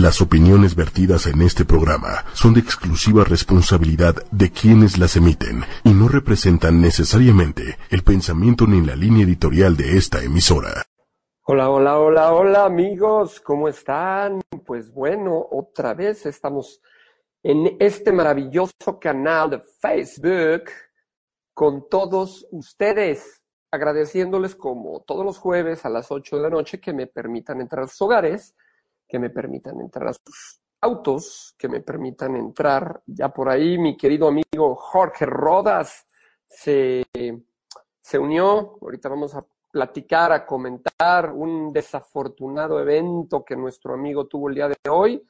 Las opiniones vertidas en este programa son de exclusiva responsabilidad de quienes las emiten y no representan necesariamente el pensamiento ni la línea editorial de esta emisora. Hola, hola, hola, hola amigos, ¿cómo están? Pues bueno, otra vez estamos en este maravilloso canal de Facebook con todos ustedes, agradeciéndoles como todos los jueves a las 8 de la noche que me permitan entrar a sus hogares que me permitan entrar a sus autos, que me permitan entrar. Ya por ahí mi querido amigo Jorge Rodas se, se unió. Ahorita vamos a platicar, a comentar un desafortunado evento que nuestro amigo tuvo el día de hoy.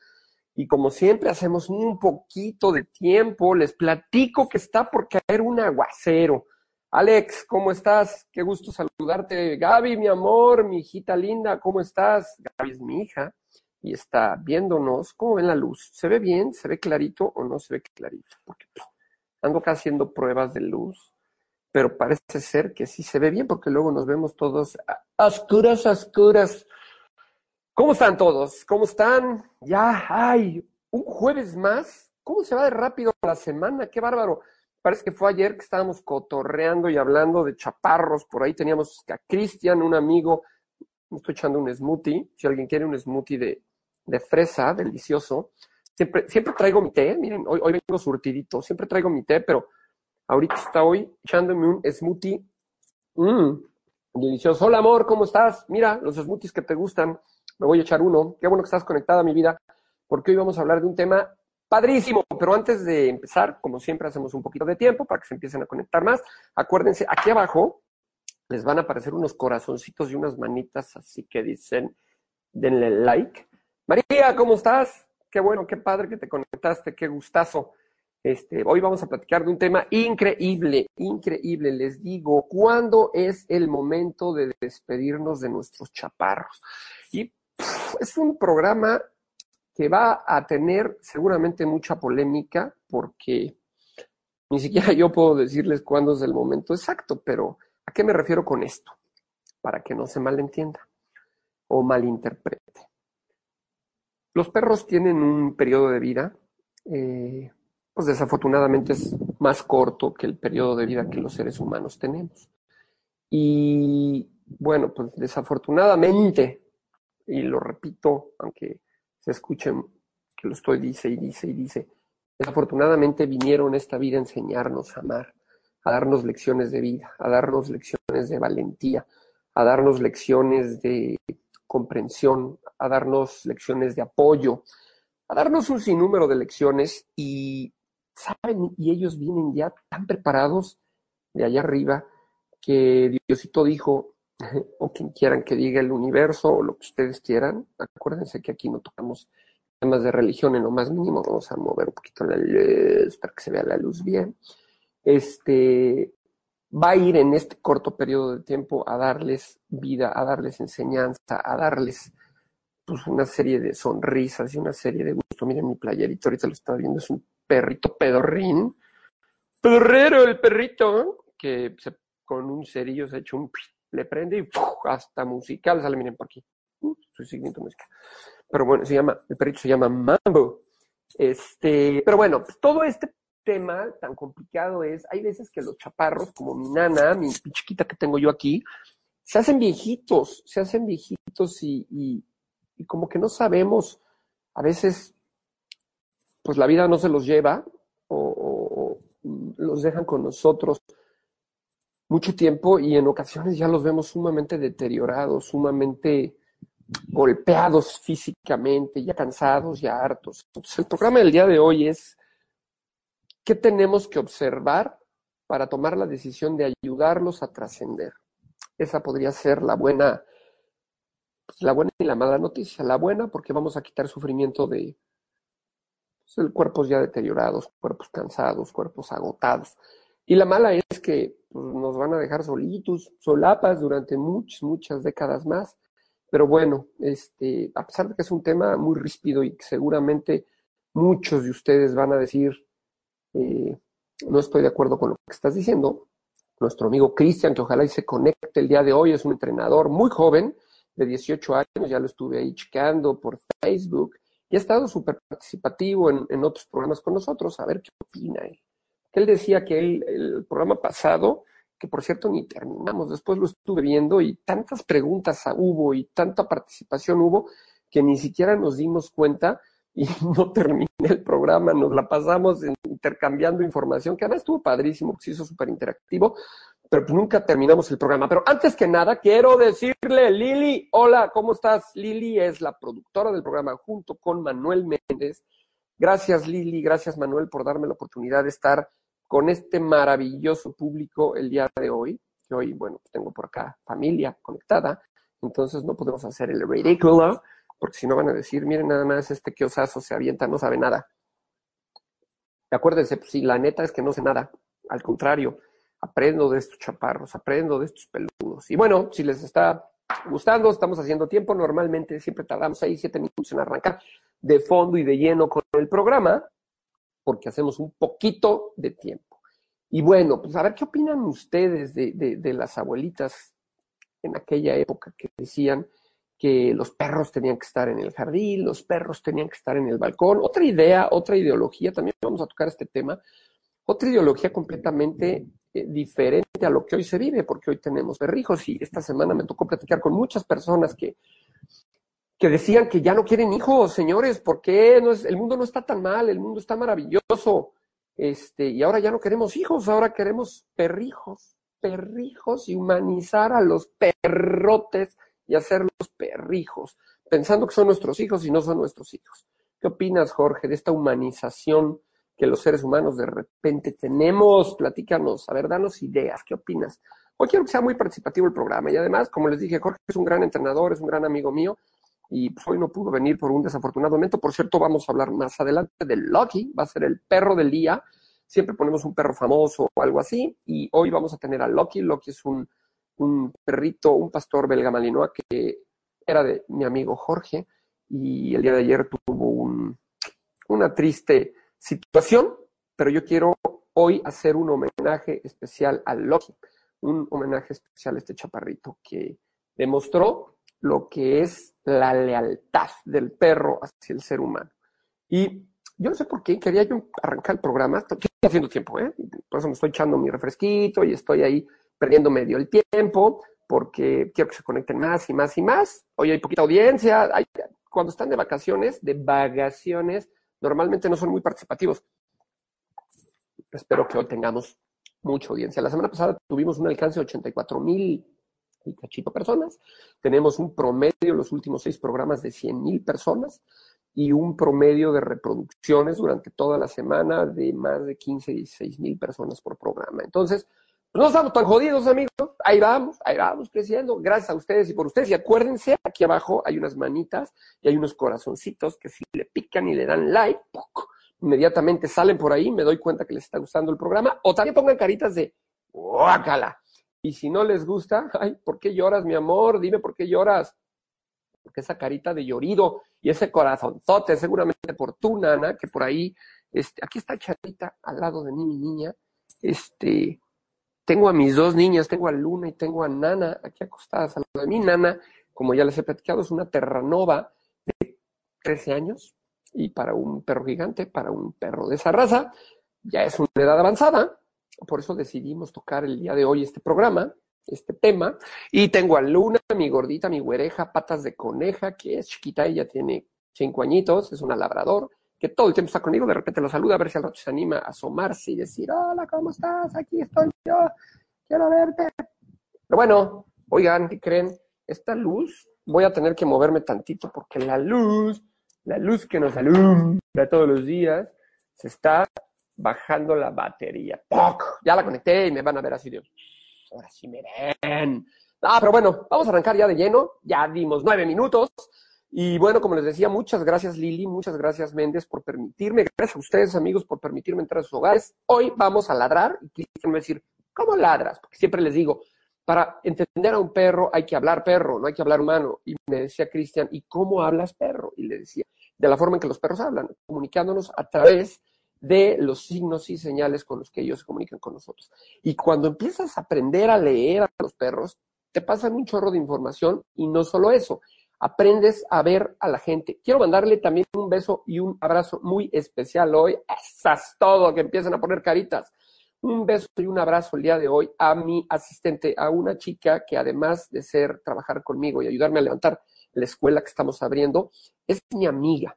Y como siempre hacemos un poquito de tiempo, les platico que está por caer un aguacero. Alex, ¿cómo estás? Qué gusto saludarte. Gaby, mi amor, mi hijita linda, ¿cómo estás? Gaby es mi hija y está viéndonos, ¿cómo ven la luz? ¿Se ve bien? ¿Se ve clarito o no se ve clarito? Porque pues, ando acá haciendo pruebas de luz, pero parece ser que sí se ve bien porque luego nos vemos todos oscuras, oscuras. ¿Cómo están todos? ¿Cómo están? Ya, ay, un jueves más. ¿Cómo se va de rápido la semana? Qué bárbaro. Parece que fue ayer que estábamos cotorreando y hablando de chaparros. Por ahí teníamos a Cristian, un amigo. Me estoy echando un smoothie. Si alguien quiere un smoothie de, de fresa, delicioso. Siempre, siempre traigo mi té, miren, hoy, hoy vengo surtidito, siempre traigo mi té, pero ahorita está hoy echándome un smoothie. Mmm, delicioso. Hola amor, ¿cómo estás? Mira, los smoothies que te gustan, me voy a echar uno. Qué bueno que estás conectada a mi vida, porque hoy vamos a hablar de un tema padrísimo. Pero antes de empezar, como siempre, hacemos un poquito de tiempo para que se empiecen a conectar más. Acuérdense, aquí abajo les van a aparecer unos corazoncitos y unas manitas, así que dicen, denle like María, ¿cómo estás? Qué bueno, qué padre que te conectaste, qué gustazo. Este, hoy vamos a platicar de un tema increíble, increíble. Les digo, ¿cuándo es el momento de despedirnos de nuestros chaparros? Y es un programa que va a tener seguramente mucha polémica porque ni siquiera yo puedo decirles cuándo es el momento exacto, pero ¿a qué me refiero con esto? Para que no se malentienda o malinterprete. Los perros tienen un periodo de vida, eh, pues desafortunadamente es más corto que el periodo de vida que los seres humanos tenemos. Y bueno, pues desafortunadamente, y lo repito, aunque se escuchen que lo estoy dice y dice y dice, desafortunadamente vinieron esta vida a enseñarnos a amar, a darnos lecciones de vida, a darnos lecciones de valentía, a darnos lecciones de comprensión, a darnos lecciones de apoyo, a darnos un sinnúmero de lecciones y saben, y ellos vienen ya tan preparados de allá arriba que Diosito dijo, o quien quieran que diga el universo o lo que ustedes quieran, acuérdense que aquí no tocamos temas de religión en lo más mínimo, vamos a mover un poquito la luz para que se vea la luz bien. Este, va a ir en este corto periodo de tiempo a darles vida, a darles enseñanza, a darles pues, una serie de sonrisas y una serie de gusto. Miren mi playerito, ahorita lo está viendo, es un perrito pedorrín. Pedorrero el perrito, que con un cerillo se ha hecho un... le prende y hasta musical sale, miren por aquí. Uh, estoy siguiendo música. Pero bueno, se llama, el perrito se llama Mambo. Este, pero bueno, pues todo este tema tan complicado es, hay veces que los chaparros, como mi nana, mi chiquita que tengo yo aquí, se hacen viejitos, se hacen viejitos y, y, como que no sabemos, a veces, pues la vida no se los lleva o, los dejan con nosotros mucho tiempo y en ocasiones ya los vemos sumamente deteriorados, sumamente golpeados físicamente, ya cansados, ya hartos. Entonces, el programa del día de hoy es ¿Qué tenemos que observar para tomar la decisión de ayudarlos a trascender? Esa podría ser la buena, pues, la buena y la mala noticia. La buena porque vamos a quitar sufrimiento de pues, cuerpos ya deteriorados, cuerpos cansados, cuerpos agotados. Y la mala es que pues, nos van a dejar solitos, solapas durante muchas, muchas décadas más. Pero bueno, este, a pesar de que es un tema muy ríspido y que seguramente muchos de ustedes van a decir, eh, no estoy de acuerdo con lo que estás diciendo. Nuestro amigo Cristian, que ojalá y se conecte el día de hoy, es un entrenador muy joven, de 18 años, ya lo estuve ahí checando por Facebook, y ha estado súper participativo en, en, otros programas con nosotros, a ver qué opina él. Él decía que él, el programa pasado, que por cierto ni terminamos, después lo estuve viendo y tantas preguntas hubo y tanta participación hubo que ni siquiera nos dimos cuenta y no terminé el programa, nos la pasamos intercambiando información, que además estuvo padrísimo, se hizo súper interactivo, pero pues nunca terminamos el programa. Pero antes que nada, quiero decirle, Lili, hola, ¿cómo estás? Lili es la productora del programa junto con Manuel Méndez. Gracias, Lili, gracias, Manuel, por darme la oportunidad de estar con este maravilloso público el día de hoy. Que hoy, bueno, pues tengo por acá familia conectada, entonces no podemos hacer el ridículo porque si no van a decir, miren nada más, este que osazo se avienta, no sabe nada. Acuérdense, pues si la neta es que no sé nada, al contrario, aprendo de estos chaparros, aprendo de estos peludos. Y bueno, si les está gustando, estamos haciendo tiempo, normalmente siempre tardamos seis, siete minutos en arrancar de fondo y de lleno con el programa, porque hacemos un poquito de tiempo. Y bueno, pues a ver qué opinan ustedes de, de, de las abuelitas en aquella época que decían, que los perros tenían que estar en el jardín, los perros tenían que estar en el balcón. Otra idea, otra ideología, también vamos a tocar este tema, otra ideología completamente eh, diferente a lo que hoy se vive, porque hoy tenemos perrijos y esta semana me tocó platicar con muchas personas que, que decían que ya no quieren hijos, señores, porque no es, el mundo no está tan mal, el mundo está maravilloso, este, y ahora ya no queremos hijos, ahora queremos perrijos, perrijos y humanizar a los perrotes y hacerlos perrijos, pensando que son nuestros hijos y no son nuestros hijos. ¿Qué opinas, Jorge, de esta humanización que los seres humanos de repente tenemos? Platícanos, a ver, danos ideas, ¿qué opinas? Hoy quiero que sea muy participativo el programa y además, como les dije, Jorge es un gran entrenador, es un gran amigo mío y pues, hoy no pudo venir por un desafortunado momento. Por cierto, vamos a hablar más adelante de Lucky, va a ser el perro del día. Siempre ponemos un perro famoso o algo así y hoy vamos a tener a Lucky. Lucky es un un perrito, un pastor belga malinois que era de mi amigo Jorge y el día de ayer tuvo un, una triste situación, pero yo quiero hoy hacer un homenaje especial a Loki, un homenaje especial a este chaparrito que demostró lo que es la lealtad del perro hacia el ser humano. Y yo no sé por qué quería yo arrancar el programa, estoy haciendo tiempo, ¿eh? por eso me estoy echando mi refresquito y estoy ahí perdiendo medio el tiempo, porque quiero que se conecten más y más y más. Hoy hay poquita audiencia. Cuando están de vacaciones, de vacaciones, normalmente no son muy participativos. Espero que hoy tengamos mucha audiencia. La semana pasada tuvimos un alcance de 84 mil y cachito personas. Tenemos un promedio en los últimos seis programas de 100 mil personas y un promedio de reproducciones durante toda la semana de más de 15, 16 mil personas por programa. Entonces, no estamos tan jodidos, amigos. Ahí vamos, ahí vamos creciendo. Gracias a ustedes y por ustedes. Y acuérdense, aquí abajo hay unas manitas y hay unos corazoncitos que si le pican y le dan like, inmediatamente salen por ahí, me doy cuenta que les está gustando el programa. O también pongan caritas de guácala. Y si no les gusta, ay, ¿por qué lloras, mi amor? Dime por qué lloras. Porque esa carita de llorido y ese corazonzote, seguramente por tu nana, que por ahí, este, aquí está Charita al lado de mí, mi niña, este, tengo a mis dos niñas, tengo a Luna y tengo a Nana aquí acostadas al lado de mi Nana, como ya les he platicado, es una terranova de 13 años y para un perro gigante, para un perro de esa raza, ya es una edad avanzada. Por eso decidimos tocar el día de hoy este programa, este tema. Y tengo a Luna, mi gordita, mi güereja, patas de coneja, que es chiquita, ella tiene cinco añitos, es una labrador que todo el tiempo está conmigo, de repente lo saluda a ver si al rato se anima a asomarse y decir, hola, ¿cómo estás? Aquí estoy yo, quiero verte. Pero bueno, oigan, ¿qué creen? Esta luz, voy a tener que moverme tantito porque la luz, la luz que nos alumbra todos los días, se está bajando la batería. ¡Poc! Ya la conecté y me van a ver así de, ahora sí me ven. Ah, pero bueno, vamos a arrancar ya de lleno. Ya dimos nueve minutos. Y bueno, como les decía, muchas gracias Lili, muchas gracias Méndez por permitirme, gracias a ustedes amigos por permitirme entrar a sus hogares. Hoy vamos a ladrar y Cristian va a decir, ¿cómo ladras? Porque siempre les digo, para entender a un perro hay que hablar perro, no hay que hablar humano. Y me decía Cristian, ¿y cómo hablas perro? Y le decía, de la forma en que los perros hablan, comunicándonos a través de los signos y señales con los que ellos se comunican con nosotros. Y cuando empiezas a aprender a leer a los perros, te pasan un chorro de información y no solo eso, aprendes a ver a la gente. Quiero mandarle también un beso y un abrazo muy especial hoy. Esas todo, que empiezan a poner caritas. Un beso y un abrazo el día de hoy a mi asistente, a una chica que además de ser, trabajar conmigo y ayudarme a levantar la escuela que estamos abriendo, es mi amiga.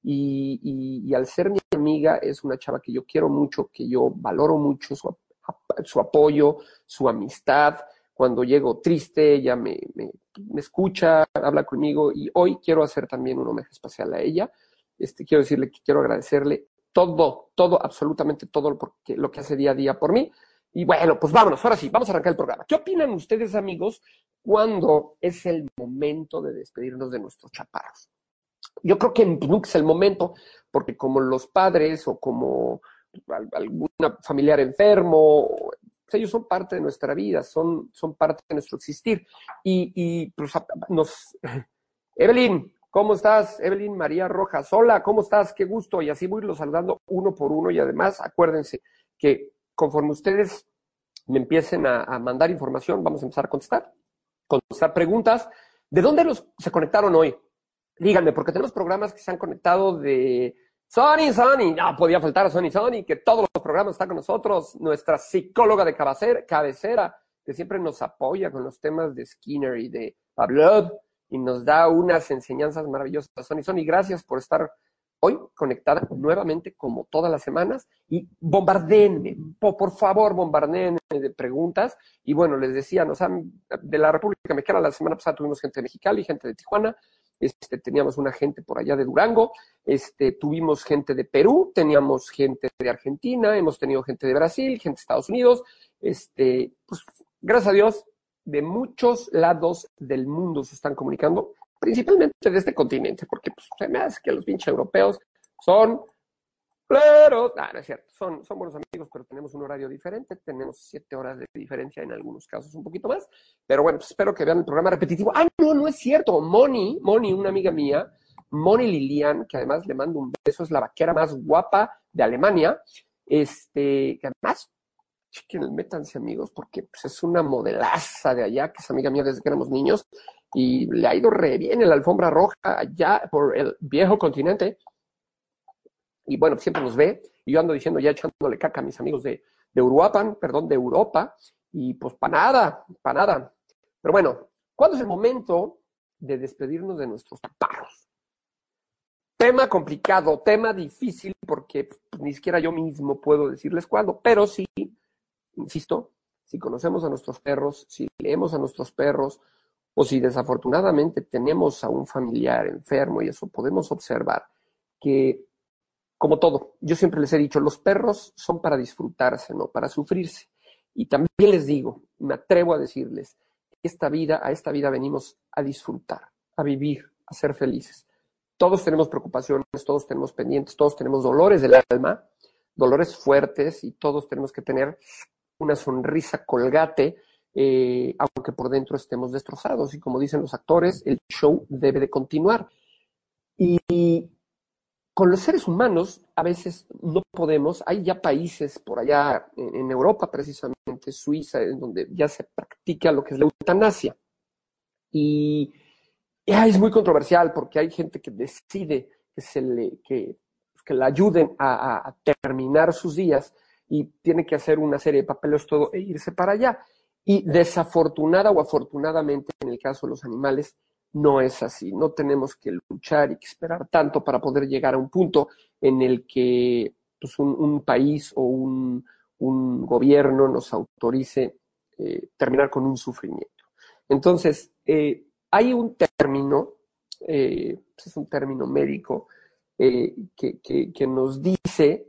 Y, al ser mi amiga es una chava que yo quiero mucho, que yo valoro mucho su apoyo, su amistad. Cuando llego triste, ella me, me, escucha, habla conmigo y hoy quiero hacer también un homenaje especial a ella. Este, quiero decirle que quiero agradecerle todo, todo, absolutamente todo lo, porque, lo que hace día a día por mí. Y bueno, pues vámonos, ahora sí, vamos a arrancar el programa. ¿Qué opinan ustedes, amigos, cuando es el momento de despedirnos de nuestros chaparros? Yo creo que nunca es el momento, porque como los padres o como algún familiar enfermo, ellos son parte de nuestra vida, son, son parte de nuestro existir. Y, y pues nos... Evelyn, ¿cómo estás? Evelyn María Rojas, hola, ¿cómo estás? Qué gusto. Y así voy los saludando uno por uno. Y además, acuérdense que conforme ustedes me empiecen a, a mandar información, vamos a empezar a contestar, contestar preguntas. ¿De dónde los, se conectaron hoy? Díganme, porque tenemos programas que se han conectado de Sony, Sony, no podía faltar a Sony, Sony, que todos los programas están con nosotros, nuestra psicóloga de cabecera, que siempre nos apoya con los temas de Skinner y de Pablo y nos da unas enseñanzas maravillosas. Sony, Sony, gracias por estar hoy conectada nuevamente como todas las semanas y bombardeenme, por, favor, bombardeenme de preguntas. Y bueno, les decía, nos han, de la República Mexicana la semana pasada tuvimos gente de Mexicali, gente de Tijuana, este, teníamos una gente por allá de Durango, este, tuvimos gente de Perú, teníamos gente de Argentina, hemos tenido gente de Brasil, gente de Estados Unidos, este, pues gracias a Dios, de muchos lados del mundo se están comunicando, principalmente de este continente, porque pues, se me hace que los pinches europeos son pero, no, no es cierto, son, son buenos amigos, pero tenemos un horario diferente, tenemos siete horas de diferencia en algunos casos, un poquito más. Pero bueno, pues espero que vean el programa repetitivo. Ah, no, no es cierto. Moni, Moni, una amiga mía, Moni Lilian, que además le mando un beso, es la vaquera más guapa de Alemania. Este, que además, chiquen, métanse amigos, porque pues, es una modelaza de allá, que es amiga mía desde que éramos niños, y le ha ido re bien en la alfombra roja allá por el viejo continente y bueno, siempre nos ve, y yo ando diciendo ya echándole caca a mis amigos de, de Uruapan, perdón, de Europa, y pues para nada, para nada. Pero bueno, ¿cuándo es el momento de despedirnos de nuestros parros? Tema complicado, tema difícil, porque pues, ni siquiera yo mismo puedo decirles cuándo, pero sí, insisto, si conocemos a nuestros perros, si leemos a nuestros perros, o si desafortunadamente tenemos a un familiar enfermo y eso podemos observar que como todo, yo siempre les he dicho, los perros son para disfrutarse, no para sufrirse. Y también les digo, me atrevo a decirles, esta vida, a esta vida venimos a disfrutar, a vivir, a ser felices. Todos tenemos preocupaciones, todos tenemos pendientes, todos tenemos dolores del alma, dolores fuertes y todos tenemos que tener una sonrisa colgate, eh, aunque por dentro estemos destrozados. Y como dicen los actores, el show debe de continuar. Y con los seres humanos a veces no podemos, hay ya países por allá en, Europa precisamente, Suiza, en donde ya se practica lo que es la eutanasia. Y, es muy controversial porque hay gente que decide que, se le, que, que la ayuden a, a, terminar sus días y tiene que hacer una serie de papeles todo e irse para allá. Y desafortunada o afortunadamente, en el caso de los animales, no es así. No tenemos que luchar y que esperar tanto para poder llegar a un punto en el que pues, un, país o un, gobierno nos autorice eh, terminar con un sufrimiento. Entonces, eh, hay un término, eh, pues, es un término médico, que, que nos dice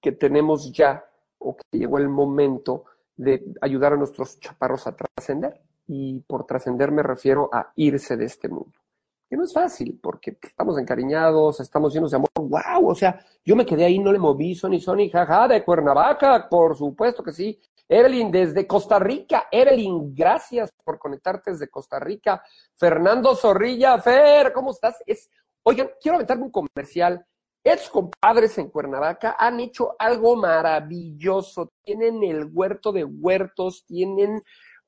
que tenemos ya o que llegó el momento de ayudar a nuestros chaparros a trascender y por trascender me refiero a irse de este mundo. Que no es fácil, porque estamos encariñados, estamos llenos de amor. ¡Wow! O sea, yo me quedé ahí, no le moví, Sony, Sony, jaja, de Cuernavaca, por supuesto que sí. Evelyn, desde Costa Rica. Evelyn, gracias por conectarte desde Costa Rica. Fernando Zorrilla, Fer, ¿cómo estás? Es, oigan, quiero aventarme un comercial. Estos compadres en Cuernavaca han hecho algo maravilloso. Tienen el huerto de huertos, tienen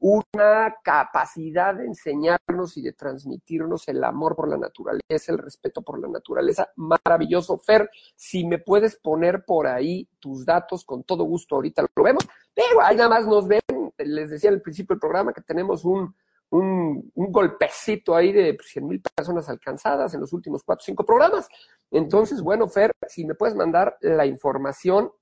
una capacidad de enseñarnos y de transmitirnos el amor por la naturaleza, el respeto por la naturaleza. Maravilloso. Fer, si me puedes poner por ahí tus datos, con todo gusto, ahorita lo vemos. Pero ahí nada más nos ven. Les decía al principio del programa que tenemos un, un, golpecito ahí de 100 mil personas alcanzadas en los últimos cuatro o cinco programas. Entonces, bueno, Fer, si me puedes mandar la información,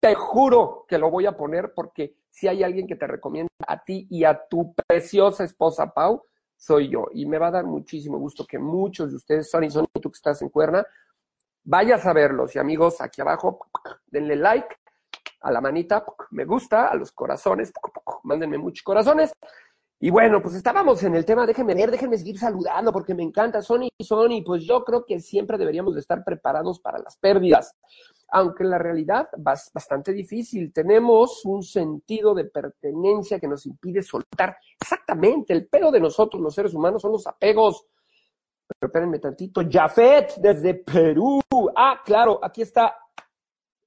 te juro que lo voy a poner porque si hay alguien que te recomienda a ti y a tu preciosa esposa Pau, soy yo. Y me va a dar muchísimo gusto que muchos de ustedes, Sonny, Sonny, tú que estás en Cuerna, vayas a verlos. Y amigos, aquí abajo, denle like a la manita, me gusta, a los corazones, mándenme muchos corazones. Y bueno, pues estábamos en el tema, déjenme ver, déjenme seguir saludando porque me encanta Sony Sony, pues yo creo que siempre deberíamos de estar preparados para las pérdidas, aunque en la realidad es bastante difícil. Tenemos un sentido de pertenencia que nos impide soltar. Exactamente, el pedo de nosotros los seres humanos son los apegos. Pero espérenme tantito, Jafet desde Perú. Ah, claro, aquí está.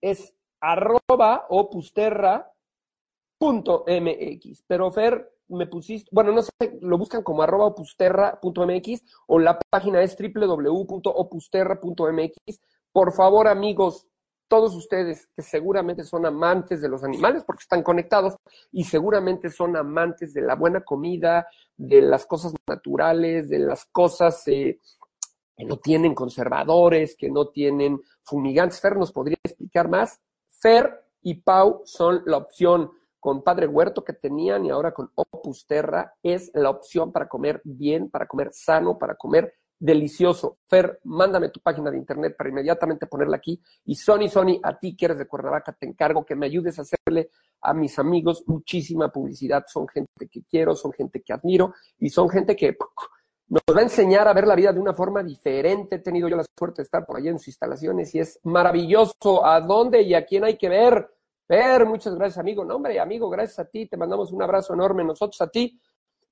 Es arroba opusterra punto mx. Pero Fer, me pusiste, bueno, no sé, lo buscan como arroba opusterra.mx o la página es www.opusterra.mx. Por favor, amigos, todos ustedes que seguramente son amantes de los animales porque están conectados y seguramente son amantes de la buena comida, de las cosas naturales, de las cosas eh, que no tienen conservadores, que no tienen fumigantes. Fer nos podría explicar más. Fer y Pau son la opción con Padre Huerto que tenían y ahora con Opus Terra es la opción para comer bien, para comer sano, para comer delicioso. Fer, mándame tu página de internet para inmediatamente ponerla aquí. Y Sony, Sony, a ti que eres de Cuernavaca, te encargo que me ayudes a hacerle a mis amigos muchísima publicidad. Son gente que quiero, son gente que admiro y son gente que nos va a enseñar a ver la vida de una forma diferente. He tenido yo la suerte de estar por allá en sus instalaciones y es maravilloso. ¿A dónde y a quién hay que ver? Fer, muchas gracias, amigo. No, hombre, amigo, gracias a ti. Te mandamos un abrazo enorme nosotros a ti.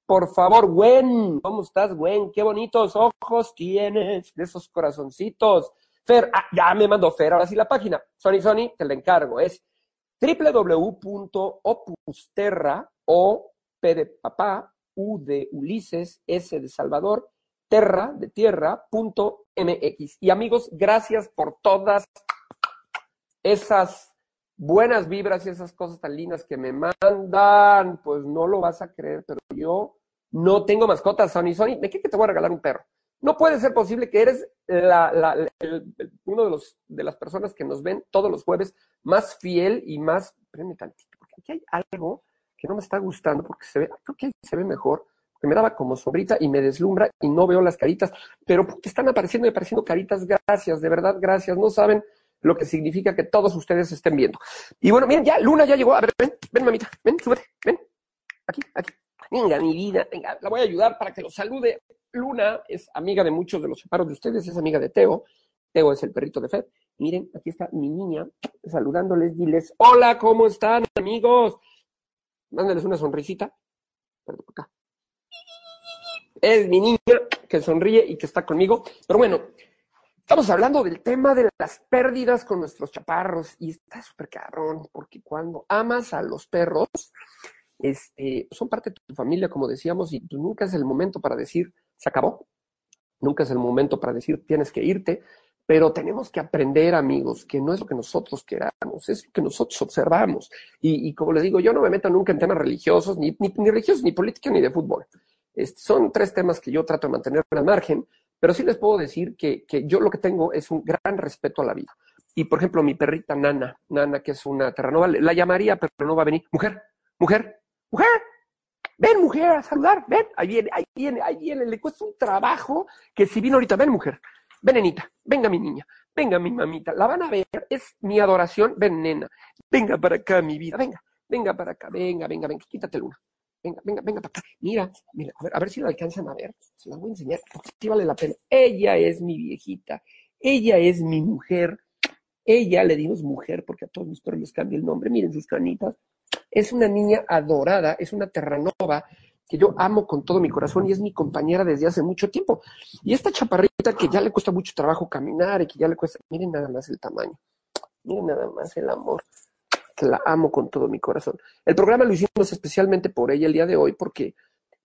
Por favor, Gwen, ¿cómo estás, Gwen? Qué bonitos ojos tienes de esos corazoncitos. Fer, ah, ya me mandó Fer, ahora sí la página. Sony, Sony, te la encargo. Es www.opusterra, O, P de papá, U de Ulises, S de Salvador, terra de tierra. Y amigos, gracias por todas esas buenas vibras y esas cosas tan lindas que me mandan, pues no lo vas a creer, pero yo no tengo mascotas, Sony. Sony, ¿de qué te voy a regalar un perro? No puede ser posible que eres la, uno de, los, de las personas que nos ven todos los jueves más fiel y más... Espérame tantito, porque aquí hay algo que no me está gustando, porque se ve, creo que se ve mejor, porque me daba como sobrita y me deslumbra y no veo las caritas, pero porque están apareciendo y apareciendo caritas, gracias, de verdad, gracias. No saben lo que significa que todos ustedes estén viendo. Y bueno, miren, ya Luna ya llegó. A ver, ven, ven, mamita, ven, súbete, ven. Aquí, aquí. Venga, mi vida, venga, la voy a ayudar para que lo salude. Luna es amiga de muchos de los separos de ustedes, es amiga de Teo. Teo es el perrito de Fed. Miren, aquí está mi niña saludándoles. Diles, hola, ¿cómo están, amigos? Mándales una sonrisita. Perdón, acá. Es mi niña que sonríe y que está conmigo. Pero bueno, Estamos hablando del tema de las pérdidas con nuestros chaparros y está súper cabrón, porque cuando amas a los perros, este, son parte de tu familia, como decíamos, y nunca es el momento para decir, se acabó, nunca es el momento para decir, tienes que irte, pero tenemos que aprender, amigos, que no es lo que nosotros queramos, es lo que nosotros observamos. Y, como les digo, yo no me meto nunca en temas religiosos, ni, ni, religiosos, ni política, ni de fútbol. Este, son tres temas que yo trato de mantener al margen, pero sí les puedo decir que, yo lo que tengo es un gran respeto a la vida. Y por ejemplo, mi perrita Nana, Nana, que es una terranova, la llamaría, pero no va a venir. Mujer, mujer, mujer, ven mujer a saludar, ven, ahí viene, ahí viene, ahí viene, le cuesta un trabajo que si vino ahorita, ven mujer, ven nenita, venga mi niña, venga mi mamita, la van a ver, es mi adoración, ven nena, venga para acá mi vida, venga, venga para acá, venga, venga, venga, quítate una, venga, venga, venga para acá. Mira, mira, a ver, si lo alcanzan a ver. Se las voy a enseñar, porque vale la pena. Ella es mi viejita, ella es mi mujer. Ella, le dimos mujer, porque a todos mis perros les cambia el nombre, miren sus canitas. Es una niña adorada, es una terranova que yo amo con todo mi corazón y es mi compañera desde hace mucho tiempo. Y esta chaparrita que ya le cuesta mucho trabajo caminar y que ya le cuesta, miren nada más el tamaño, miren nada más el amor que la amo con todo mi corazón. El programa lo hicimos especialmente por ella el día de hoy porque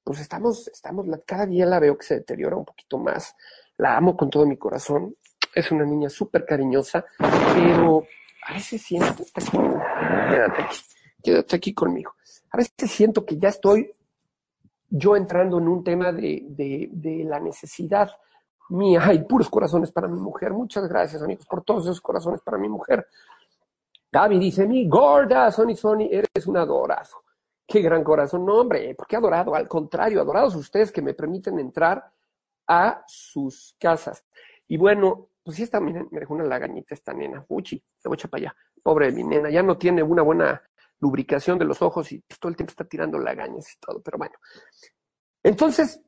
pues estamos, estamos, cada día la veo que se deteriora un poquito más. La amo con todo mi corazón. Es una niña súper cariñosa, pero a veces siento, quédate aquí, quédate aquí conmigo. A veces siento que ya estoy yo entrando en un tema de, de, la necesidad mía. Hay puros corazones para mi mujer. Muchas gracias, amigos, por todos esos corazones para mi mujer. Gaby dice, mi gorda, Sony Sony, eres un adorado. Qué gran corazón. No, hombre, ¿por qué adorado? Al contrario, adorados ustedes que me permiten entrar a sus casas. Y bueno, pues sí está, miren, me dejó una lagañita esta nena. Uchi, se voy a para allá. Pobre mi nena, ya no tiene una buena lubricación de los ojos y todo el tiempo está tirando lagañas y todo, pero bueno. Entonces,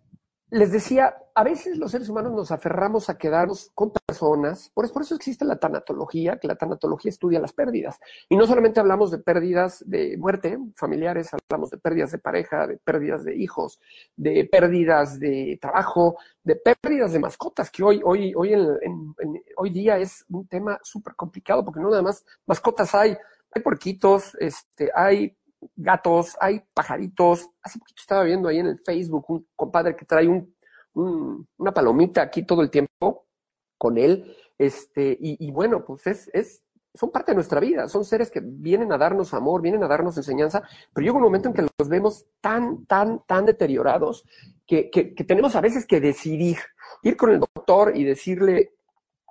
les decía, a veces los seres humanos nos aferramos a quedarnos con personas, por eso, por eso existe la tanatología, que la tanatología estudia las pérdidas. Y no solamente hablamos de pérdidas de muerte familiares, hablamos de pérdidas de pareja, de pérdidas de hijos, de pérdidas de trabajo, de pérdidas de mascotas, que hoy, hoy, hoy, en, hoy día es un tema súper complicado, porque no nada más mascotas hay, hay porquitos, este, hay gatos, hay pajaritos. Hace poquito estaba viendo ahí en el Facebook un compadre que trae un, una palomita aquí todo el tiempo con él. Este, y, bueno, pues es, es, son parte de nuestra vida, son seres que vienen a darnos amor, vienen a darnos enseñanza, pero llega un momento en que los vemos tan, tan, tan deteriorados que, que, tenemos a veces que decidir, ir con el doctor y decirle,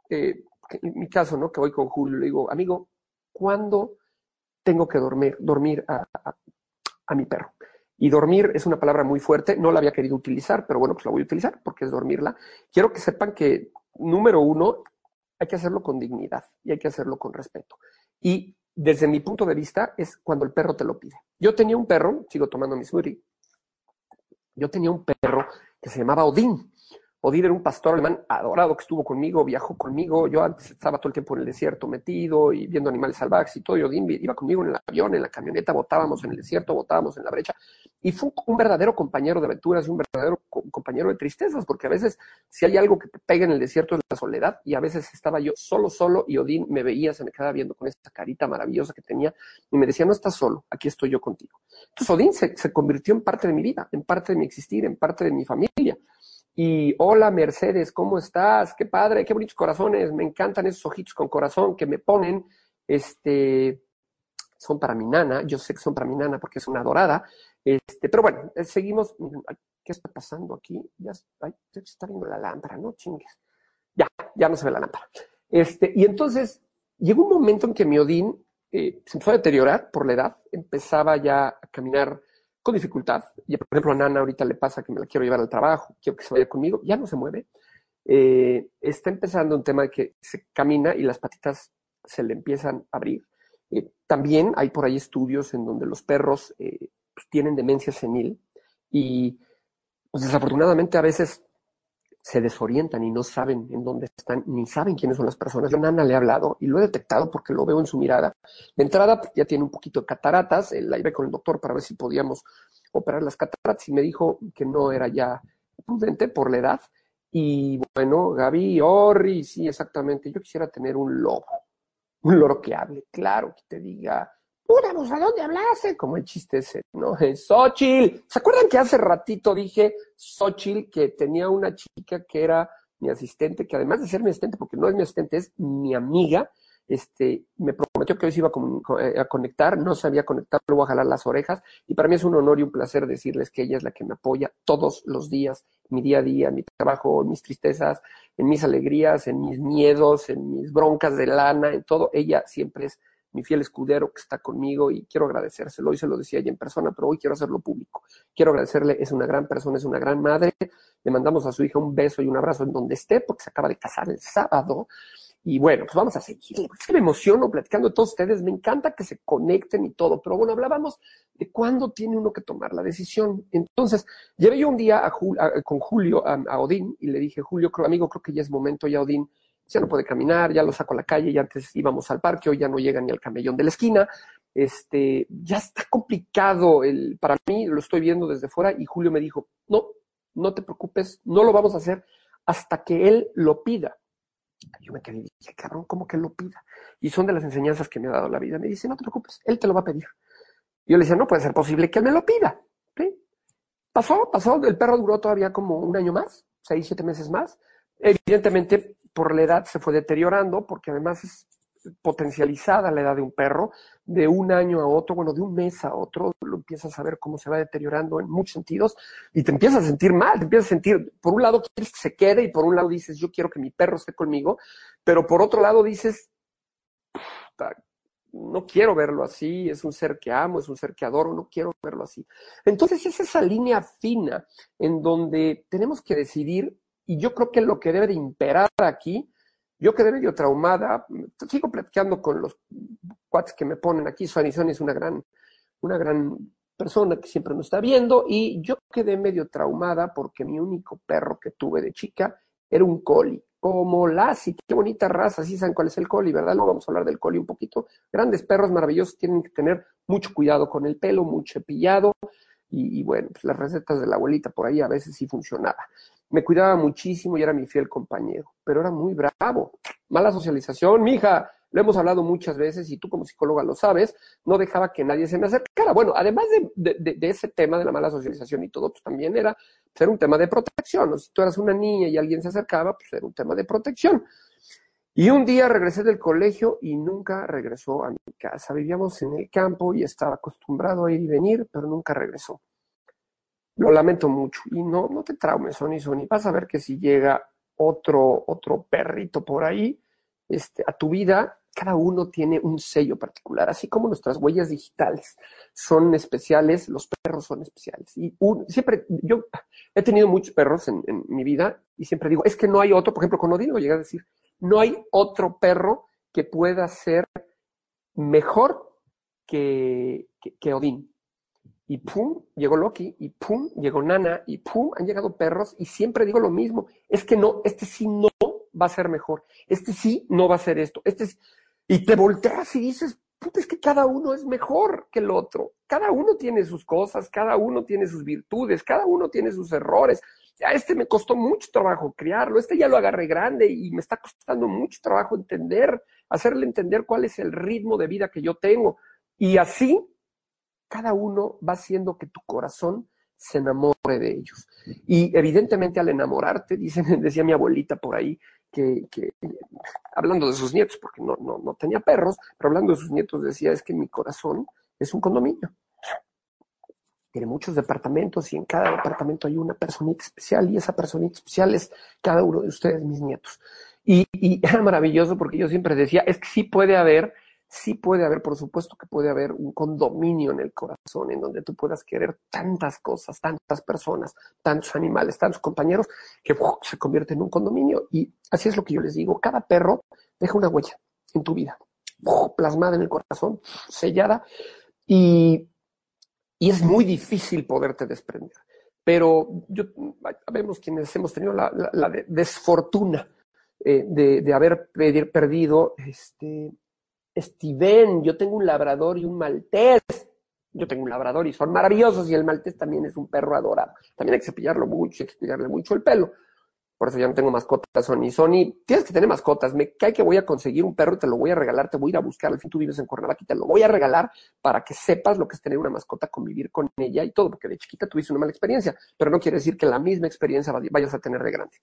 eh, en mi caso, ¿no? Que voy con Julio, le digo, amigo, ¿cuándo tengo que dormir, dormir a, mi perro. Y dormir es una palabra muy fuerte, no la había querido utilizar, pero bueno, pues la voy a utilizar porque es dormirla. Quiero que sepan que, número uno, hay que hacerlo con dignidad y hay que hacerlo con respeto. Y desde mi punto de vista es cuando el perro te lo pide. Yo tenía un perro, sigo tomando mi smoothie, yo tenía un perro que se llamaba Odín. Odín era un pastor alemán adorado que estuvo conmigo, viajó conmigo. Yo antes estaba todo el tiempo en el desierto metido y viendo animales salvajes y todo. Y Odín iba conmigo en el avión, en la camioneta, botábamos en el desierto, botábamos en la brecha. Y fue un verdadero compañero de aventuras y un verdadero compañero de tristezas, porque a veces si hay algo que te pega en el desierto es la soledad. Y a veces estaba yo solo, solo y Odín me veía, se me quedaba viendo con esa carita maravillosa que tenía y me decía, no estás solo, aquí estoy yo contigo. Entonces Odín se convirtió en parte de mi vida, en parte de mi existir, en parte de mi familia. Y hola Mercedes, ¿cómo estás? Qué padre, qué bonitos corazones, me encantan esos ojitos con corazón que me ponen, este, son para mi nana, yo sé que son para mi nana porque es una dorada, este, pero bueno, eh, seguimos, ¿qué está pasando aquí? Ya ay, se está viendo la lámpara, no chingues. Ya, ya no se ve la lámpara. Este, y entonces llegó un momento en que mi Odín eh, se empezó a deteriorar por la edad, empezaba ya a caminar con dificultad. Y por ejemplo, a Nana ahorita le pasa que me la quiero llevar al trabajo, quiero que se vaya conmigo, ya no se mueve. Eh, está empezando un tema de que se camina y las patitas se le empiezan a abrir. Eh, también hay por ahí estudios en donde los perros eh, pues, tienen demencia senil y pues, desafortunadamente a veces se desorientan y no saben en dónde están, ni saben quiénes son las personas. Yo Nana le he hablado y lo he detectado porque lo veo en su mirada. De entrada ya tiene un poquito de cataratas, la iba con el doctor para ver si podíamos operar las cataratas y me dijo que no era ya prudente por la edad. Y bueno, Gaby, Orri, sí, exactamente, yo quisiera tener un lobo, un loro que hable, claro, que te diga, Púramos, ¿a dónde hablaste? Como el chiste ese, ¿no? Xochitl. ¿Se acuerdan que hace ratito dije Xochitl que tenía una chica que era mi asistente, que además de ser mi asistente, porque no es mi asistente, es mi amiga, este, me prometió que hoy se iba eh, a, conectar, no sabía conectar, luego a jalar las orejas, y para mí es un honor y un placer decirles que ella es la que me apoya todos los días, mi día a día, mi trabajo, mis tristezas, en mis alegrías, en mis miedos, en mis broncas de lana, en todo, ella siempre es mi fiel escudero que está conmigo y quiero agradecérselo. Hoy se lo decía ella en persona, pero hoy quiero hacerlo público. Quiero agradecerle, es una gran persona, es una gran madre. Le mandamos a su hija un beso y un abrazo en donde esté, porque se acaba de casar el sábado. Y bueno, pues vamos a seguir. Es que me emociono platicando de todos ustedes. Me encanta que se conecten y todo. Pero bueno, hablábamos de cuándo tiene uno que tomar la decisión. Entonces, llevé yo un día con Julio a, Odín y le dije, Julio, creo, amigo, creo que ya es momento, ya Odín ya no puede caminar, ya lo saco a la calle, y antes íbamos al parque, hoy ya no llega ni al camellón de la esquina. Este, ya está complicado el, para mí, lo estoy viendo desde fuera, y Julio me dijo, no, no te preocupes, no lo vamos a hacer hasta que él lo pida. Yo me quedé y dije, cabrón, ¿cómo que lo pida? Y son de las enseñanzas que me ha dado la vida. Me dice, no te preocupes, él te lo va a pedir. Yo le decía, no puede ser posible que él me lo pida. Pasó, pasó, el perro duró todavía como un año más, seis, siete meses más. Evidentemente, por la edad se fue deteriorando, porque además es potencializada la edad de un perro, de un año a otro, bueno, de un mes a otro, lo empiezas a ver cómo se va deteriorando en muchos sentidos y te empiezas a sentir mal, te empiezas a sentir, por un lado quieres que se quede y por un lado dices, yo quiero que mi perro esté conmigo, pero por otro lado dices, no quiero verlo así, es un ser que amo, es un ser que adoro, no quiero verlo así. Entonces es esa línea fina en donde tenemos que decidir, y yo creo que lo que debe de imperar aquí, yo quedé medio traumada, sigo platicando con los cuates que me ponen aquí, Suani es una gran, una gran persona que siempre nos está viendo, y yo quedé medio traumada porque mi único perro que tuve de chica era un coli como Lassie, qué bonita raza, sí saben cuál es el coli, ¿verdad? No vamos a hablar del coli un poquito. Grandes perros maravillosos tienen que tener mucho cuidado con el pelo, mucho cepillado, y, bueno, pues las recetas de la abuelita por ahí a veces sí funcionaba. Me cuidaba muchísimo y era mi fiel compañero, pero era muy bravo. Mala socialización, mija, lo hemos hablado muchas veces y tú como psicóloga lo sabes, no dejaba que nadie se me acercara. Bueno, además de, ese tema de la mala socialización y todo, pues también era, ser un tema de protección. si tú eras una niña y alguien se acercaba, pues era un tema de protección. Y un día regresé del colegio y nunca regresó a mi casa. Vivíamos en el campo y estaba acostumbrado a ir y venir, pero nunca regresó. Lo lamento mucho. Y no, no te traumes, Sony, Sony. Vas a ver que si llega otro, otro perrito por ahí este, a tu vida, cada uno tiene un sello particular, así como nuestras huellas digitales son especiales, los perros son especiales. Y siempre, yo he tenido muchos perros en, mi vida y siempre digo, es que no hay otro, por ejemplo, con Odín lo llegué a decir, no hay otro perro que pueda ser mejor que, que, Odín. Y pum, llegó Loki, y pum, llegó Nana, y pum, han llegado perros, y siempre digo lo mismo, es que no, este sí no va a ser mejor, este sí no va a ser esto, este sí, y te volteas y dices, es que cada uno es mejor que el otro. Cada uno tiene sus cosas, cada uno tiene sus virtudes, cada uno tiene sus errores. Ya este me costó mucho trabajo criarlo, este ya lo agarré grande y me está costando mucho trabajo entender, hacerle entender cuál es el ritmo de vida que yo tengo. Y así, cada uno va haciendo que tu corazón se enamore de ellos. Y evidentemente al enamorarte, dicen, decía mi abuelita por ahí, que, hablando de sus nietos, porque no, no, no tenía perros, pero hablando de sus nietos decía, es que mi corazón es un condominio. Tiene muchos departamentos y en cada departamento hay una personita especial y esa personita especial es cada uno de ustedes, mis nietos. Y, y era maravilloso porque yo siempre decía, es que sí puede haber sí puede haber, por supuesto que puede haber un condominio en el corazón en donde tú puedas querer tantas cosas, tantas personas, tantos animales, tantos compañeros, que se convierte en un condominio. Y así es lo que yo les digo, cada perro deja una huella en tu vida, plasmada en el corazón, sellada, y, es muy difícil poderte desprender. Pero yo, vemos quienes hemos tenido la, desfortuna eh, de, de, haber perdido este, Steven, yo tengo un labrador y un maltés. Yo tengo un labrador y son maravillosos y el maltés también es un perro adorado. También hay que cepillarlo mucho, hay que cepillarle mucho el pelo. Por eso ya no tengo mascotas, Sony. Sony, tienes que tener mascotas. Me cae que voy a conseguir un perro te lo voy a regalar, te voy a ir a buscar. Al fin tú vives en Cuernavaca y te lo voy a regalar para que sepas lo que es tener una mascota, convivir con ella y todo, porque de chiquita tuviste una mala experiencia, pero no quiere decir que la misma experiencia vayas a tener de grande.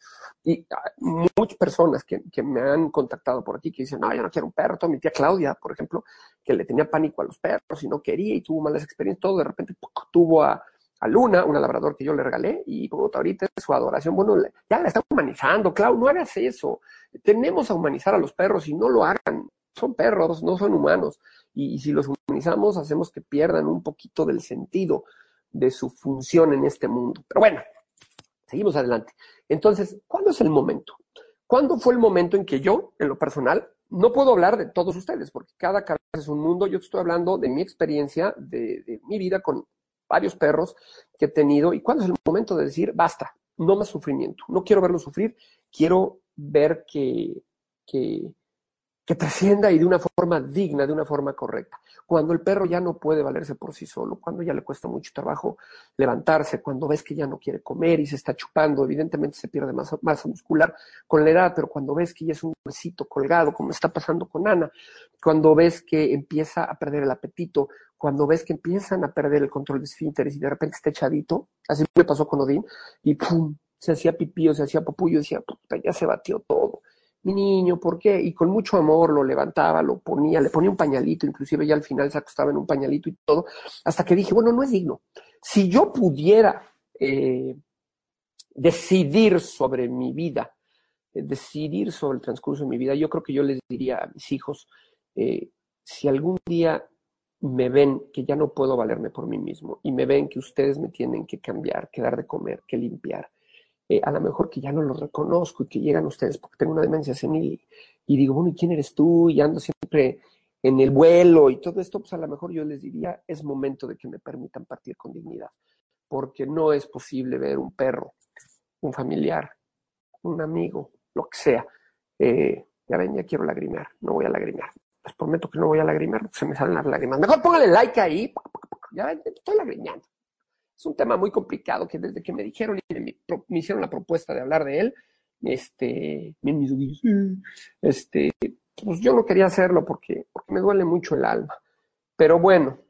Y ah, muchas personas que, que, me han contactado por aquí que dicen, no, yo no quiero un perro. Mi tía Claudia, por ejemplo, que le tenía pánico a los perros y no quería y tuvo malas experiencias, todo de repente tuvo a a Luna, una labrador que yo le regalé, y ahorita su adoración, bueno, ya la está humanizando, Clau, no hagas eso. Tenemos a humanizar a los perros y no lo hagan. Son perros, no son humanos. Y, si los humanizamos, hacemos que pierdan un poquito del sentido de su función en este mundo. Pero bueno, seguimos adelante. Entonces, ¿cuándo es el momento? ¿Cuándo fue el momento en que yo, en lo personal, no puedo hablar de todos ustedes, porque cada cabeza es un mundo. Yo estoy hablando de mi experiencia, de mi vida con varios perros que he tenido. ¿Y cuándo es el momento de decir, basta, no más sufrimiento? No quiero verlo sufrir, quiero ver que, que, que trascienda y de una forma digna, de una forma correcta. Cuando el perro ya no puede valerse por sí solo, cuando ya le cuesta mucho trabajo levantarse, cuando ves que ya no quiere comer y se está chupando, evidentemente se pierde masa, muscular con la edad, pero cuando ves que ya es un huesito colgado, como está pasando con Ana, cuando ves que empieza a perder el apetito, cuando ves que empiezan a perder el control de esfínteres y de repente está echadito, así me pasó con Odín, y pum, se hacía pipí o se hacía popullo, decía, puta, ya se batió todo mi niño, ¿por qué? Y con mucho amor lo levantaba, lo ponía, le ponía un pañalito, inclusive ya al final se acostaba en un pañalito y todo, hasta que dije, bueno, no es digno. Si yo pudiera eh, decidir sobre mi vida, eh, decidir sobre el transcurso de mi vida, yo creo que yo les diría a mis hijos, eh, si algún día me ven que ya no puedo valerme por mí mismo y me ven que ustedes me tienen que cambiar, que dar de comer, que limpiar, eh, a lo mejor que ya no los reconozco y que llegan ustedes porque tengo una demencia senil y, digo, bueno, ¿y quién eres tú? Y ando siempre en el vuelo y todo esto, pues a lo mejor yo les diría, es momento de que me permitan partir con dignidad, porque no es posible ver un perro, un familiar, un amigo, lo que sea. Eh, ya ven, ya quiero lagrimear, no voy a lagrimear. Les prometo que no voy a lagrimear, se me salen las lágrimas. Mejor póngale like ahí, ya ven, estoy lagrimeando. Es un tema muy complicado que desde que me dijeron y me, hicieron la propuesta de hablar de él, este, este, pues yo no quería hacerlo porque, porque me duele mucho el alma. Pero bueno,